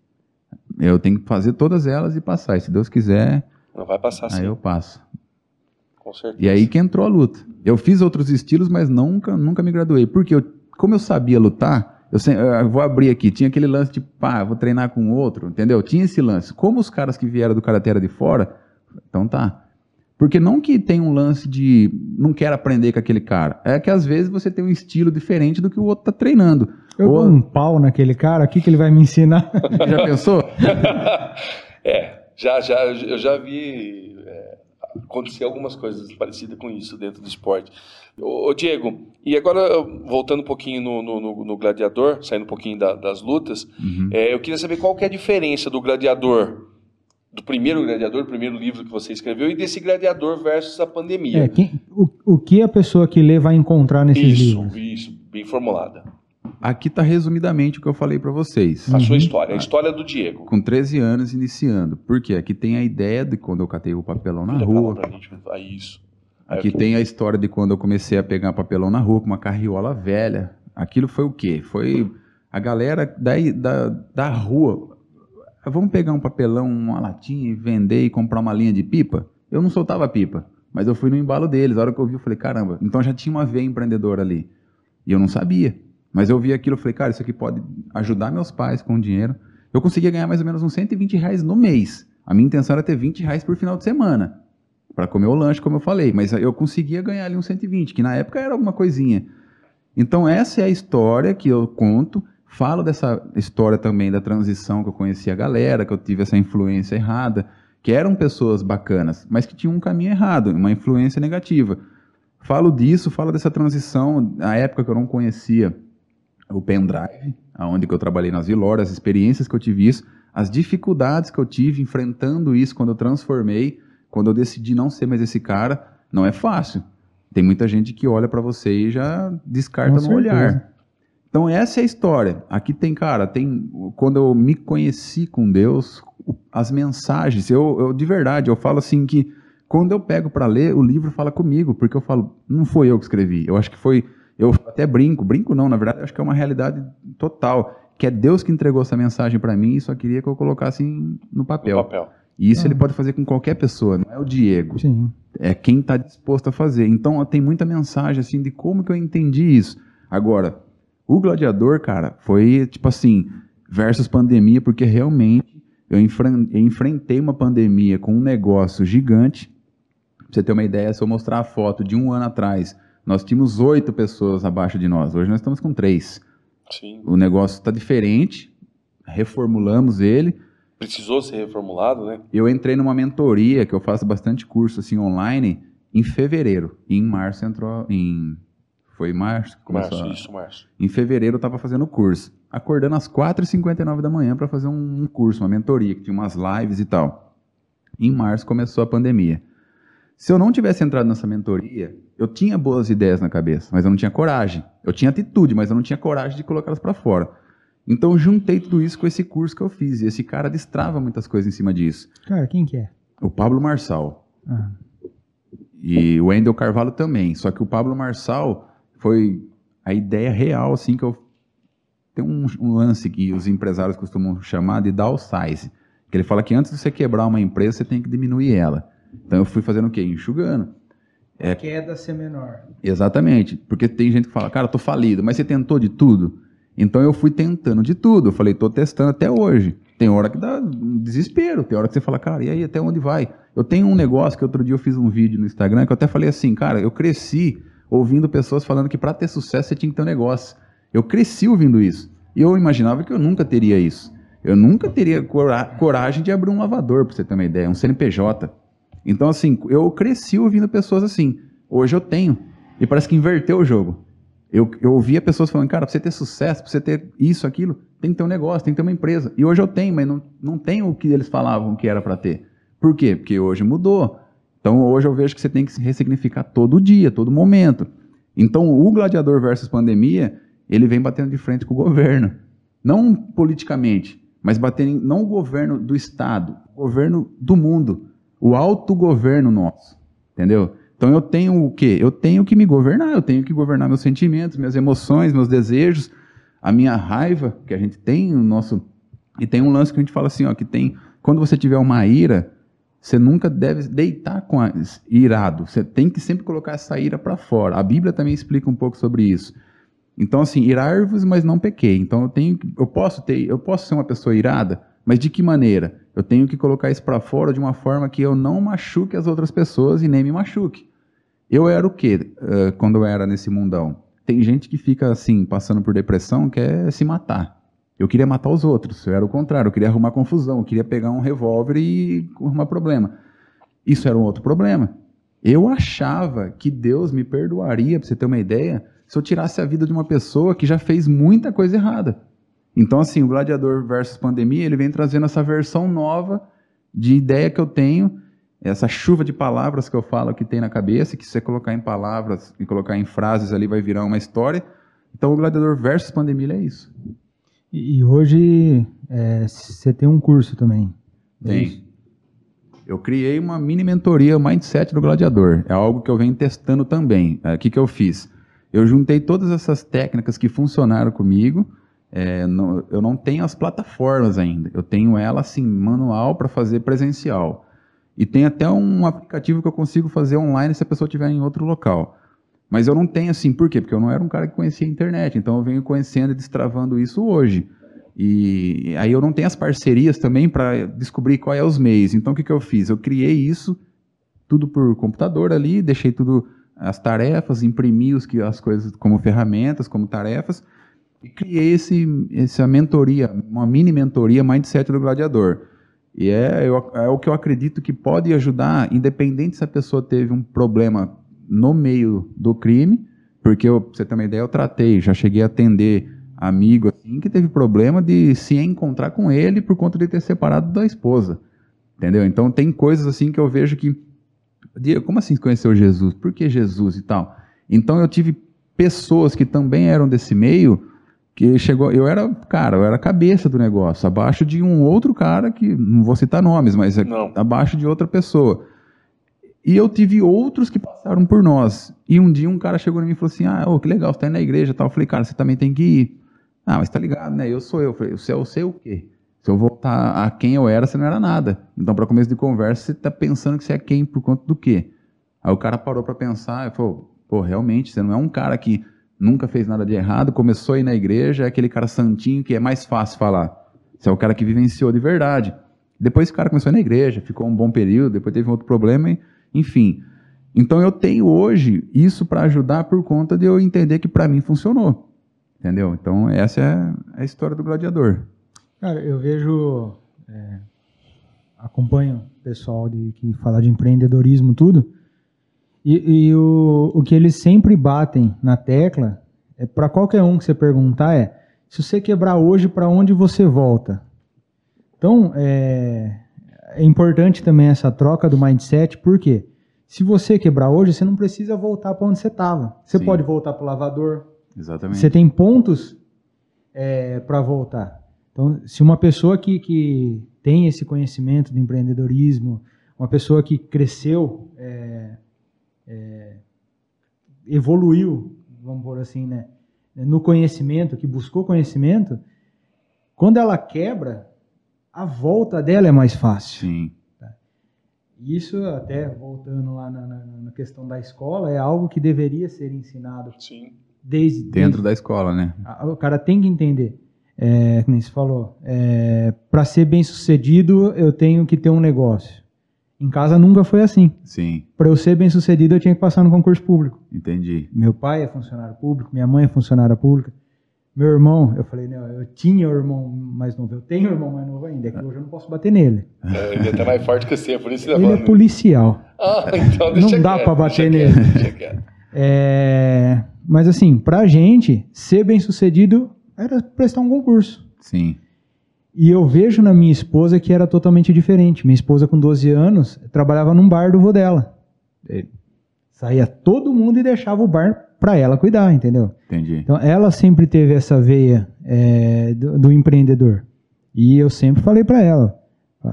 Eu tenho que fazer todas elas e passar. E se Deus quiser. Não vai passar Aí sim. eu passo. Com certeza. E aí que entrou a luta. Eu fiz outros estilos, mas nunca, nunca me graduei. Porque eu, como eu sabia lutar, eu, eu, vou abrir aqui. Tinha aquele lance de, pá, vou treinar com outro, entendeu? Tinha esse lance. Como os caras que vieram do Karatê de fora, então tá. Porque não que tem um lance de não quer aprender com aquele cara. É que às vezes você tem um estilo diferente do que o outro tá treinando. Eu Ou... dou um pau naquele cara, o que, que ele vai me ensinar? já pensou? é, já, já, eu já vi é, acontecer algumas coisas parecidas com isso dentro do esporte. Ô, ô Diego, e agora voltando um pouquinho no, no, no gladiador, saindo um pouquinho da, das lutas, uhum. é, eu queria saber qual que é a diferença do gladiador do primeiro gladiador, do primeiro livro que você escreveu, e desse gladiador versus a pandemia. É, quem, o, o que a pessoa que lê vai encontrar nesses isso, livros? Isso, isso, bem formulada. Aqui está resumidamente o que eu falei para vocês. A uhum. sua história, a história do Diego. Com 13 anos iniciando. Por quê? Aqui tem a ideia de quando eu catei o papelão na rua. Pra gente, ah, isso. Aqui tem a história de quando eu comecei a pegar papelão na rua com uma carriola velha. Aquilo foi o quê? Foi a galera da, da, da rua. Vamos pegar um papelão, uma latinha e vender e comprar uma linha de pipa? Eu não soltava pipa, mas eu fui no embalo deles. A hora que eu vi, eu falei, caramba, então já tinha uma veia empreendedora ali. E eu não sabia. Mas eu vi aquilo e falei, cara, isso aqui pode ajudar meus pais com dinheiro. Eu conseguia ganhar mais ou menos uns 120 reais no mês. A minha intenção era ter 20 reais por final de semana para comer o lanche, como eu falei, mas eu conseguia ganhar ali uns 120, que na época era alguma coisinha. Então essa é a história que eu conto, falo dessa história também da transição que eu conheci a galera, que eu tive essa influência errada, que eram pessoas bacanas, mas que tinham um caminho errado, uma influência negativa. Falo disso, falo dessa transição, na época que eu não conhecia o pendrive, aonde que eu trabalhei nas Vilor, as experiências que eu tive isso, as dificuldades que eu tive enfrentando isso quando eu transformei, quando eu decidi não ser mais esse cara, não é fácil. Tem muita gente que olha para você e já descarta Com no certeza. olhar. Então essa é a história. Aqui tem, cara, tem quando eu me conheci com Deus, as mensagens, eu, eu de verdade, eu falo assim que quando eu pego para ler, o livro fala comigo, porque eu falo, não foi eu que escrevi. Eu acho que foi, eu até brinco, brinco não, na verdade, acho que é uma realidade total, que é Deus que entregou essa mensagem para mim e só queria que eu colocasse no papel. No papel. E isso ele ah. pode fazer com qualquer pessoa, não é o Diego. Sim. É quem está disposto a fazer. Então tem muita mensagem assim de como que eu entendi isso. Agora, o gladiador, cara, foi tipo assim, versus pandemia, porque realmente eu enfrentei uma pandemia com um negócio gigante. Pra você ter uma ideia, se eu mostrar a foto de um ano atrás, nós tínhamos oito pessoas abaixo de nós. Hoje nós estamos com três. Sim. O negócio está diferente, reformulamos ele precisou ser reformulado, né? Eu entrei numa mentoria que eu faço bastante curso assim online em fevereiro. E em março entrou em foi março, começou março, a... isso, março. Em fevereiro eu estava fazendo o curso, acordando às 4h59 da manhã para fazer um, um, curso, uma mentoria, que tinha umas lives e tal. Em março começou a pandemia. Se eu não tivesse entrado nessa mentoria, eu tinha boas ideias na cabeça, mas eu não tinha coragem. Eu tinha atitude, mas eu não tinha coragem de colocá-las para fora. Então juntei tudo isso com esse curso que eu fiz. E esse cara destrava muitas coisas em cima disso. Cara, quem que é? O Pablo Marçal. Ah. E o Wendel Carvalho também. Só que o Pablo Marçal foi a ideia real, assim, que eu... Tem um, um lance que os empresários costumam chamar de downsize. Que ele fala que antes de você quebrar uma empresa, você tem que diminuir ela. Então eu fui fazendo o quê? Enxugando. É, queda ser menor. Exatamente. Porque tem gente que fala, cara, tô falido, mas você tentou de tudo? Então eu fui tentando de tudo. Eu falei, estou testando até hoje. Tem hora que dá um desespero, tem hora que você fala, cara, e aí até onde vai? Eu tenho um negócio que outro dia eu fiz um vídeo no Instagram que eu até falei assim, cara, eu cresci ouvindo pessoas falando que para ter sucesso você tinha que ter um negócio. Eu cresci ouvindo isso. E eu imaginava que eu nunca teria isso. Eu nunca teria coragem de abrir um lavador, para você ter uma ideia, um CNPJ. Então, assim, eu cresci ouvindo pessoas assim. Hoje eu tenho. E parece que inverteu o jogo. Eu, eu ouvia pessoas falando, cara, para você ter sucesso, para você ter isso, aquilo, tem que ter um negócio, tem que ter uma empresa. E hoje eu tenho, mas não, não tenho o que eles falavam que era para ter. Por quê? Porque hoje mudou. Então hoje eu vejo que você tem que se ressignificar todo dia, todo momento. Então o gladiador versus pandemia, ele vem batendo de frente com o governo. Não politicamente, mas batendo não o governo do Estado, o governo do mundo. O autogoverno nosso. Entendeu? Então eu tenho o quê? Eu tenho que me governar, eu tenho que governar meus sentimentos, minhas emoções, meus desejos, a minha raiva que a gente tem, o nosso e tem um lance que a gente fala assim, ó, que tem quando você tiver uma ira, você nunca deve deitar com a, irado. Você tem que sempre colocar essa ira para fora. A Bíblia também explica um pouco sobre isso. Então assim, irar-vos, mas não pequei. Então eu tenho, eu posso ter, eu posso ser uma pessoa irada, Mas de que maneira? Eu tenho que colocar isso para fora de uma forma que eu não machuque as outras pessoas e nem me machuque. Eu era o quê uh, quando eu era nesse mundão? Tem gente que fica assim, passando por depressão, quer se matar. Eu queria matar os outros, eu era o contrário, eu queria arrumar confusão, eu queria pegar um revólver e arrumar problema. Isso era um outro problema. Eu achava que Deus me perdoaria, para você ter uma ideia, se eu tirasse a vida de uma pessoa que já fez muita coisa errada. Então, assim, o Gladiador versus Pandemia, ele vem trazendo essa versão nova de ideia que eu tenho, essa chuva de palavras que eu falo que tem na cabeça, que se você colocar em palavras e colocar em frases ali vai virar uma história. Então, o Gladiador versus Pandemia é isso. E hoje é, você tem um curso também. É tem. Eu criei uma mini mentoria Mindset do Gladiador. É algo que eu venho testando também. É, o que, que eu fiz? Eu juntei todas essas técnicas que funcionaram comigo. É, não, eu não tenho as plataformas ainda. Eu tenho ela assim, manual para fazer presencial. E tem até um aplicativo que eu consigo fazer online se a pessoa estiver em outro local. Mas eu não tenho assim, por quê? Porque eu não era um cara que conhecia a internet, então eu venho conhecendo e destravando isso hoje. E aí eu não tenho as parcerias também para descobrir qual é os meios. Então o que, que eu fiz? Eu criei isso tudo por computador ali, deixei tudo as tarefas, imprimi os, as coisas como ferramentas, como tarefas, e criei esse, essa mentoria, uma mini mentoria Mindset do Gladiador. E é, eu, é o que eu acredito que pode ajudar, independente se a pessoa teve um problema no meio do crime, porque eu, pra você ter uma ideia, eu tratei, já cheguei a atender amigo assim que teve problema de se encontrar com ele por conta de ter separado da esposa. Entendeu? Então tem coisas assim que eu vejo que como assim conheceu Jesus? Por que Jesus e tal? Então eu tive pessoas que também eram desse meio que chegou, eu era, cara, eu era a cabeça do negócio, abaixo de um outro cara que não vou citar nomes, mas é abaixo de outra pessoa. E eu tive outros que passaram por nós. E um dia um cara chegou em mim e falou assim: Ah, oh, que legal, você tá indo na igreja tal. Eu falei, cara, você também tem que ir. Ah, mas tá ligado, né? Eu sou eu. Eu falei, você é o seu o quê? Se eu voltar a quem eu era, você não era nada. Então, para começo de conversa, você tá pensando que você é quem por conta do quê? Aí o cara parou para pensar e falou: pô, realmente, você não é um cara que nunca fez nada de errado, começou a ir na igreja, é aquele cara santinho que é mais fácil falar. Você é o cara que vivenciou de verdade. Depois esse cara começou a ir na igreja, ficou um bom período, depois teve um outro problema e enfim. Então eu tenho hoje isso para ajudar por conta de eu entender que para mim funcionou. Entendeu? Então essa é a história do gladiador. Cara, eu vejo, é, acompanho pessoal de, que fala de empreendedorismo tudo, e, e o, o que eles sempre batem na tecla, é para qualquer um que você perguntar é, se você quebrar hoje, para onde você volta? Então, é, é importante também essa troca do mindset, porque se você quebrar hoje, você não precisa voltar para onde você estava. Você Sim. pode voltar para o lavador. Exatamente. Você tem pontos é, para voltar. Então, se uma pessoa que, que tem esse conhecimento de empreendedorismo, uma pessoa que cresceu, é, é, evoluiu, vamos por assim, né, no conhecimento, que buscou conhecimento, quando ela quebra, a volta dela é mais fácil. Sim. Tá? Isso, até voltando lá na, na, na, questão da escola, é algo que deveria ser ensinado. Sim. Desde, Dentro desde, da escola, né? o cara tem que entender. É, como você falou, é, para ser bem sucedido, eu tenho que ter um negócio. Em casa nunca foi assim. Sim. Para eu ser bem sucedido, eu tinha que passar no concurso público. Entendi. Meu pai é funcionário público, minha mãe é funcionária pública. Meu irmão, eu falei, não, eu tinha um irmão mais novo, eu tenho um irmão mais novo ainda, é que hoje eu não posso bater nele. É, ele é até mais forte que você, por isso ele, ele é policial. Ah, então deixa Não dá para bater nele. É, mas assim, pra gente, ser bem sucedido era prestar um concurso. Sim. E eu vejo na minha esposa que era totalmente diferente. Minha esposa, com 12 anos, trabalhava num bar do vô dela. Saía todo mundo e deixava o bar para ela cuidar, entendeu? Entendi. Então ela sempre teve essa veia é, do, do, empreendedor. E eu sempre falei para ela: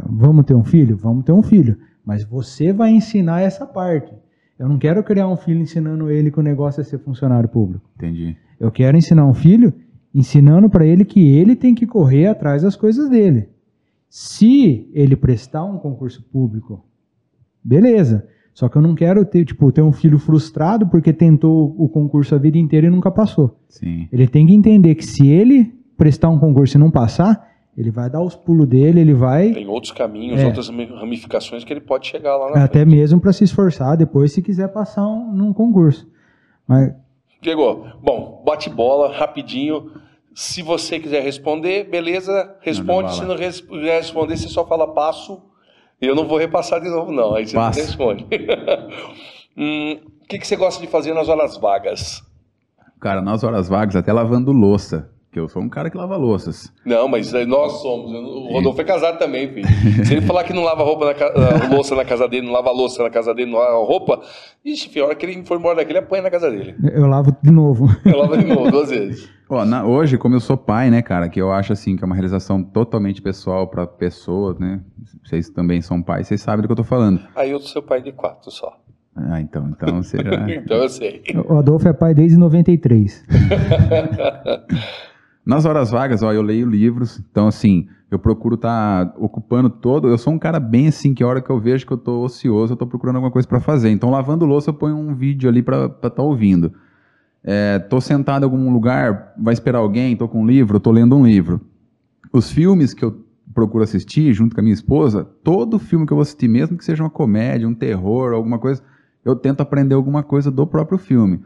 vamos ter um filho? Vamos ter um filho. Mas você vai ensinar essa parte. Eu não quero criar um filho ensinando ele que o negócio é ser funcionário público. Entendi. Eu quero ensinar um filho ensinando para ele que ele tem que correr atrás das coisas dele. Se ele prestar um concurso público, beleza. Só que eu não quero ter, tipo, ter um filho frustrado porque tentou o concurso a vida inteira e nunca passou. Sim. Ele tem que entender que se ele prestar um concurso e não passar, Ele vai dar os pulos dele, ele vai. Tem outros caminhos, é. outras ramificações que ele pode chegar lá na Até frente. mesmo para se esforçar depois, se quiser passar um, num concurso. Mas... Diego, bom, bate bola, rapidinho. Se você quiser responder, beleza, responde. Não, Se não quiser responder, você só fala passo. Eu não vou repassar de novo, não. Aí você Passo. responde. hum, o que, que você gosta de fazer nas horas vagas? Cara, nas horas vagas, até lavando louça. Que eu sou um cara que lava louças. Não, mas nós somos. O Rodolfo é casado também, filho. Se ele falar que não lava roupa na louça na casa dele, não lava louça na casa dele, não lava roupa, ixi, filho, a hora que ele for embora daqui, ele apanha na casa dele. Eu lavo de novo. Eu lavo de novo, duas vezes. Ó, na, hoje, como eu sou pai, né, cara, que eu acho assim que é uma realização totalmente pessoal para pessoas, né? Vocês também são pais, vocês sabem do que eu tô falando. Aí eu sou pai de quatro só. Ah, então, então você já... então eu sei. O Adolfo é pai desde 93. Nas horas vagas, ó, eu leio livros, então assim, eu procuro estar tá ocupando todo. Eu sou um cara bem assim, que a hora que eu vejo que eu tô ocioso, eu tô procurando alguma coisa para fazer. Então, lavando louça, eu ponho um vídeo ali para estar tá ouvindo. É, tô sentado em algum lugar, vai esperar alguém, tô com um livro, tô lendo um livro. Os filmes que eu procuro assistir junto com a minha esposa, todo filme que eu vou assistir, mesmo que seja uma comédia, um terror, alguma coisa, eu tento aprender alguma coisa do próprio filme.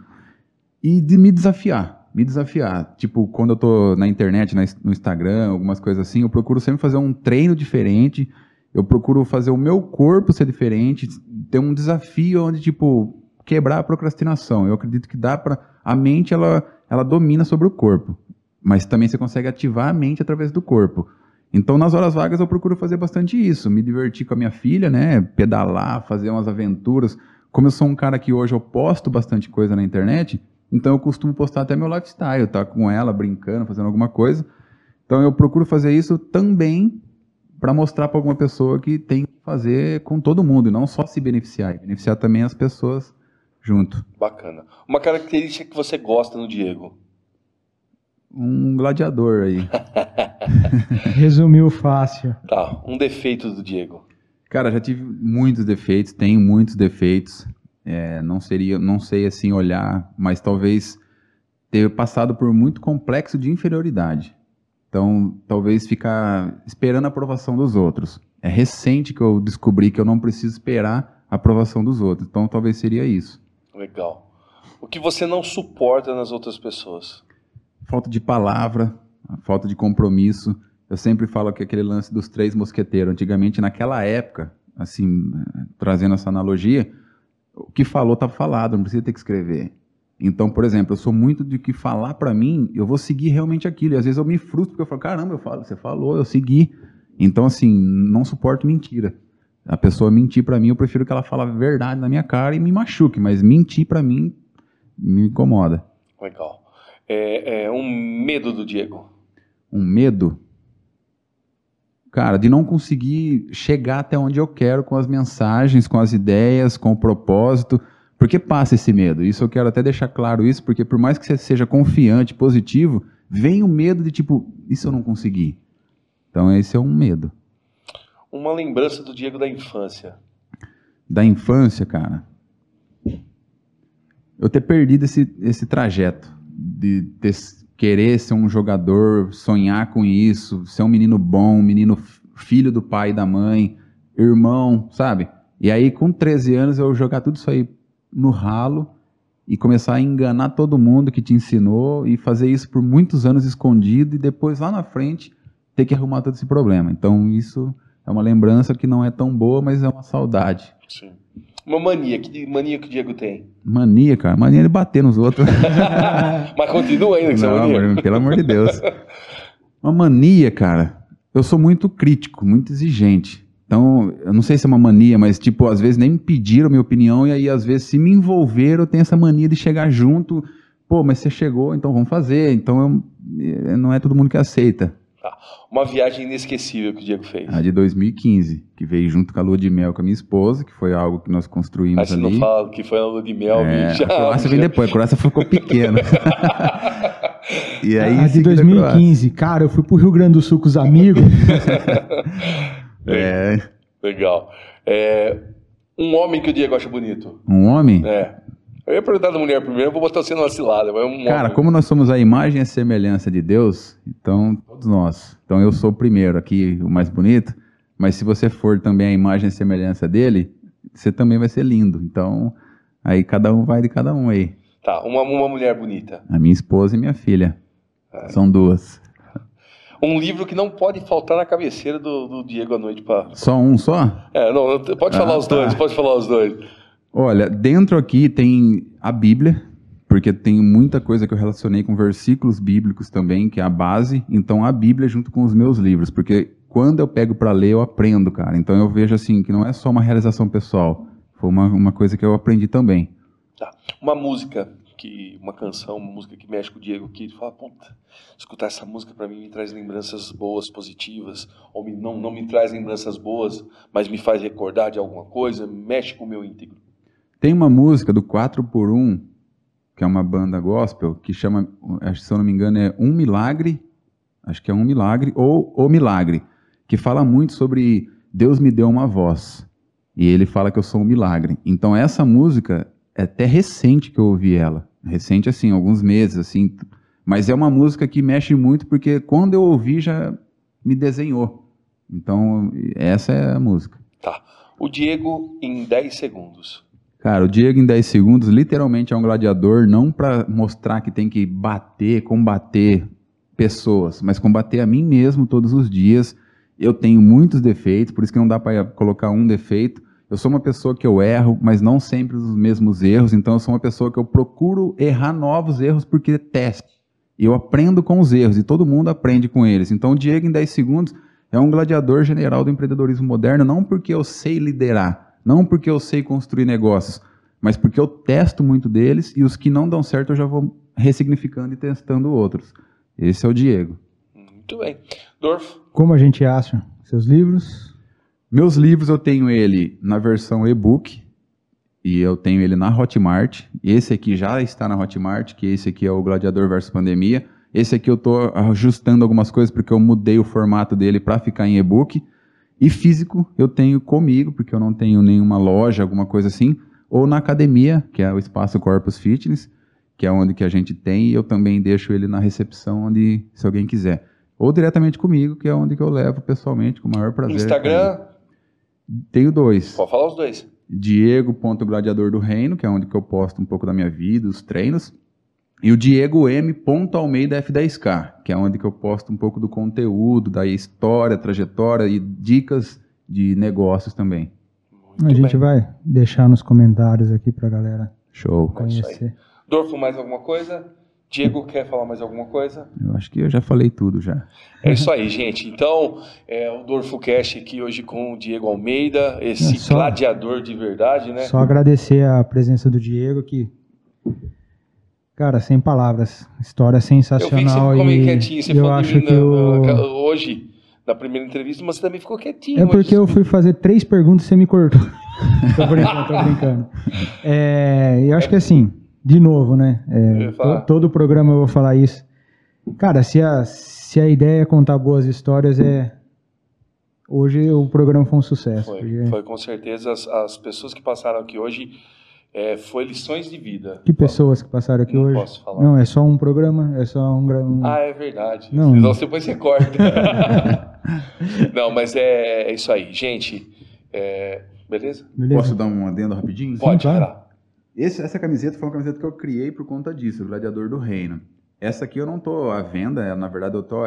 E de me desafiar me desafiar. Tipo, quando eu tô na internet, no Instagram, algumas coisas assim, eu procuro sempre fazer um treino diferente. Eu procuro fazer o meu corpo ser diferente, ter um desafio onde, tipo, quebrar a procrastinação. Eu acredito que dá para a mente ela ela domina sobre o corpo, mas também você consegue ativar a mente através do corpo. Então, nas horas vagas eu procuro fazer bastante isso, me divertir com a minha filha, né, pedalar, fazer umas aventuras. Como eu sou um cara que hoje eu posto bastante coisa na internet, então eu costumo postar até meu lifestyle, tá com ela brincando, fazendo alguma coisa. Então eu procuro fazer isso também para mostrar para alguma pessoa que tem que fazer com todo mundo e não só se beneficiar, beneficiar também as pessoas junto. Bacana. Uma característica que você gosta no Diego? Um gladiador aí. Resumiu fácil. Tá, um defeito do Diego. Cara, já tive muitos defeitos, tenho muitos defeitos. É, não seria, não sei assim olhar, mas talvez ter passado por muito complexo de inferioridade. Então, talvez ficar esperando a aprovação dos outros. É recente que eu descobri que eu não preciso esperar a aprovação dos outros. Então, talvez seria isso. Legal. O que você não suporta nas outras pessoas? Falta de palavra, falta de compromisso. Eu sempre falo que aquele lance dos três mosqueteiros. Antigamente, naquela época, assim, trazendo essa analogia, o que falou está falado, não precisa ter que escrever. Então, por exemplo, eu sou muito de que falar para mim, eu vou seguir realmente aquilo. E às vezes eu me frustro porque eu falo, caramba, eu falo, você falou, eu segui. Então, assim, não suporto mentira. A pessoa mentir para mim, eu prefiro que ela fale a verdade na minha cara e me machuque, mas mentir para mim me incomoda. Legal. É, é um medo do Diego. Um medo? Cara, de não conseguir chegar até onde eu quero com as mensagens, com as ideias, com o propósito. Porque passa esse medo. Isso eu quero até deixar claro isso, porque por mais que você seja confiante, positivo, vem o medo de tipo, isso eu não consegui. Então esse é um medo. Uma lembrança do Diego da infância. Da infância, cara. Eu ter perdido esse, esse trajeto de ter querer ser um jogador, sonhar com isso, ser um menino bom, um menino filho do pai e da mãe, irmão, sabe? E aí, com 13 anos, eu jogar tudo isso aí no ralo e começar a enganar todo mundo que te ensinou e fazer isso por muitos anos escondido e depois lá na frente ter que arrumar todo esse problema. Então, isso é uma lembrança que não é tão boa, mas é uma saudade. Sim. Uma mania, que mania que o Diego tem? Mania, cara, mania de bater nos outros. Mas continua ainda com essa mania. pelo amor de Deus. Uma mania, cara, eu sou muito crítico, muito exigente. Então, eu não sei se é uma mania, mas, tipo, às vezes nem me pediram minha opinião, e aí, às vezes, se me envolver, eu tenho essa mania de chegar junto. Pô, mas você chegou, então vamos fazer. Então, eu, não é todo mundo que aceita. Tá. Uma viagem inesquecível que o Diego fez. A de 2015, que veio junto com a lua de mel com a minha esposa, que foi algo que nós construímos Mas ali. Mas você não fala que foi a lua de mel, é, A Croácia vem depois, a Croácia ficou pequena. e aí, a de 2015, cara, eu fui pro Rio Grande do Sul com os amigos. é. Legal. É, um homem que o Diego acha bonito. Um homem? É. Eu ia perguntar da mulher primeiro, eu vou botar você numa cilada. É um Cara, como nós somos a imagem e a semelhança de Deus, então, todos nós. Então eu sou o primeiro aqui, o mais bonito, mas se você for também a imagem e a semelhança dele, você também vai ser lindo. Então, aí cada um vai de cada um aí. Tá, uma, uma mulher bonita. A minha esposa e minha filha. É. São duas. Um livro que não pode faltar na cabeceira do, do Diego à noite. Pra... Só um só? É, não, pode falar ah, os tá. dois, pode falar os dois. Olha, dentro aqui tem a Bíblia, porque tem muita coisa que eu relacionei com versículos bíblicos também, que é a base. Então a Bíblia junto com os meus livros, porque quando eu pego para ler eu aprendo, cara. Então eu vejo assim que não é só uma realização pessoal, foi uma, uma coisa que eu aprendi também. Tá. Uma música que uma canção, uma música que mexe com o Diego que ele fala, puta, escutar essa música para mim me traz lembranças boas, positivas, ou me, não, não me traz lembranças boas, mas me faz recordar de alguma coisa, mexe com o meu íntegro. Tem uma música do 4 por 1 que é uma banda gospel, que chama, se eu não me engano, é Um Milagre, acho que é Um Milagre, ou O Milagre, que fala muito sobre Deus me deu uma voz. E ele fala que eu sou um milagre. Então essa música é até recente que eu ouvi ela recente assim, alguns meses assim, mas é uma música que mexe muito porque quando eu ouvi já me desenhou. Então, essa é a música. Tá. O Diego em 10 segundos. Cara, o Diego em 10 segundos literalmente é um gladiador não para mostrar que tem que bater, combater pessoas, mas combater a mim mesmo todos os dias. Eu tenho muitos defeitos, por isso que não dá para colocar um defeito, eu sou uma pessoa que eu erro, mas não sempre os mesmos erros, então eu sou uma pessoa que eu procuro errar novos erros porque é teste. Eu aprendo com os erros e todo mundo aprende com eles. Então o Diego em 10 segundos é um gladiador general do empreendedorismo moderno, não porque eu sei liderar, não porque eu sei construir negócios, mas porque eu testo muito deles e os que não dão certo eu já vou ressignificando e testando outros. Esse é o Diego. Muito bem. Dorf? Como a gente acha seus livros? Meus livros eu tenho ele na versão e-book e eu tenho ele na Hotmart. Esse aqui já está na Hotmart, que esse aqui é o Gladiador versus Pandemia. Esse aqui eu estou ajustando algumas coisas porque eu mudei o formato dele para ficar em e-book. E físico eu tenho comigo, porque eu não tenho nenhuma loja, alguma coisa assim, ou na academia, que é o Espaço Corpus Fitness, que é onde que a gente tem, e eu também deixo ele na recepção, onde se alguém quiser. Ou diretamente comigo, que é onde que eu levo pessoalmente, com o maior prazer. Instagram, tenho dois. Pode falar os dois. Diego.gladiador do Reino, que é onde que eu posto um pouco da minha vida, os treinos. E o Diego M. Almeida F10K, que é onde que eu posto um pouco do conteúdo, da história, trajetória e dicas de negócios também. Muito a gente bem. vai deixar nos comentários aqui para a galera Show. conhecer. Dorfo, mais alguma coisa? Diego, quer falar mais alguma coisa? Eu acho que eu já falei tudo já. É isso aí, gente. Então, é o Dorfo Cash aqui hoje com o Diego Almeida, esse é só, gladiador de verdade, né? Só agradecer a presença do Diego que Cara, sem palavras. História sensacional. Eu vi que você ficou quietinho. Você eu acho que hoje, na primeira entrevista, mas você também ficou quietinho. É porque hoje. eu fui fazer três perguntas e você me cortou. tô brincando, tô brincando. É, eu acho que assim, de novo, né? É, to, todo o programa eu vou falar isso. Cara, se a, se a ideia é contar boas histórias, é. Hoje o programa foi um sucesso. Foi, porque... foi com certeza. As, as, pessoas que passaram aqui hoje é, foi lições de vida. Que pessoas que passaram aqui não hoje? Não posso falar. Não, é só um programa, é só um. um... Ah, é verdade. Não. Então depois você corta. não, mas é, é, isso aí. Gente, é, beleza? beleza? Posso dar um adendo rapidinho? Pode, Sim, claro. Esse, essa camiseta foi uma camiseta que eu criei por conta disso, o Gladiador do Reino. Essa aqui eu não estou à venda, é, na verdade eu tô,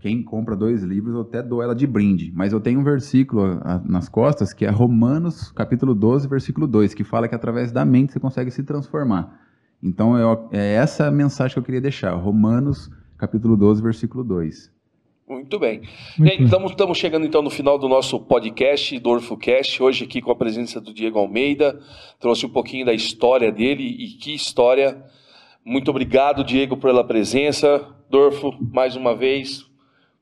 quem compra dois livros eu até dou ela de brinde, mas eu tenho um versículo nas costas que é Romanos capítulo 12, versículo 2, que fala que através da mente você consegue se transformar. Então eu, é essa a mensagem que eu queria deixar, Romanos capítulo 12, versículo 2. Muito bem. Muito Gente, estamos, estamos chegando então no final do nosso podcast, do OrfoCast, hoje aqui com a presença do Diego Almeida. Trouxe um pouquinho da história dele e que história. Muito obrigado, Diego, pela presença. Dorfo, mais uma vez,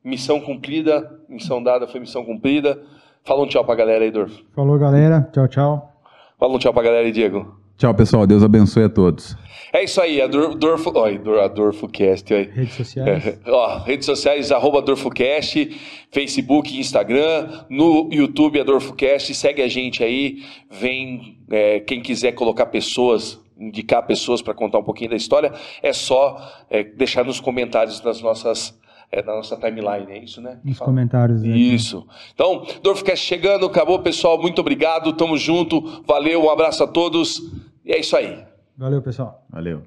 missão cumprida, missão dada foi missão cumprida. Fala um tchau pra galera aí, Dorfo. Falou, galera. Tchau, tchau. Fala um tchau pra galera aí, Diego. Tchau, pessoal. Deus abençoe a todos. É isso aí, a Dorfo, ó, a DorfoCast. Aí. Redes sociais. É, ó, redes sociais, arroba DorfoCast, Facebook, Instagram, no YouTube, a DorfoCast. Segue a gente aí. Vem, é, quem quiser colocar pessoas indicar pessoas para contar um pouquinho da história, é só é, deixar nos comentários das nossas é, da nossa timeline, é isso, né? Nos comentários. Né? Isso. Então, Dorfcast chegando, acabou, pessoal. Muito obrigado, tamo junto. Valeu, um abraço a todos. E é isso aí. Valeu, pessoal. Valeu.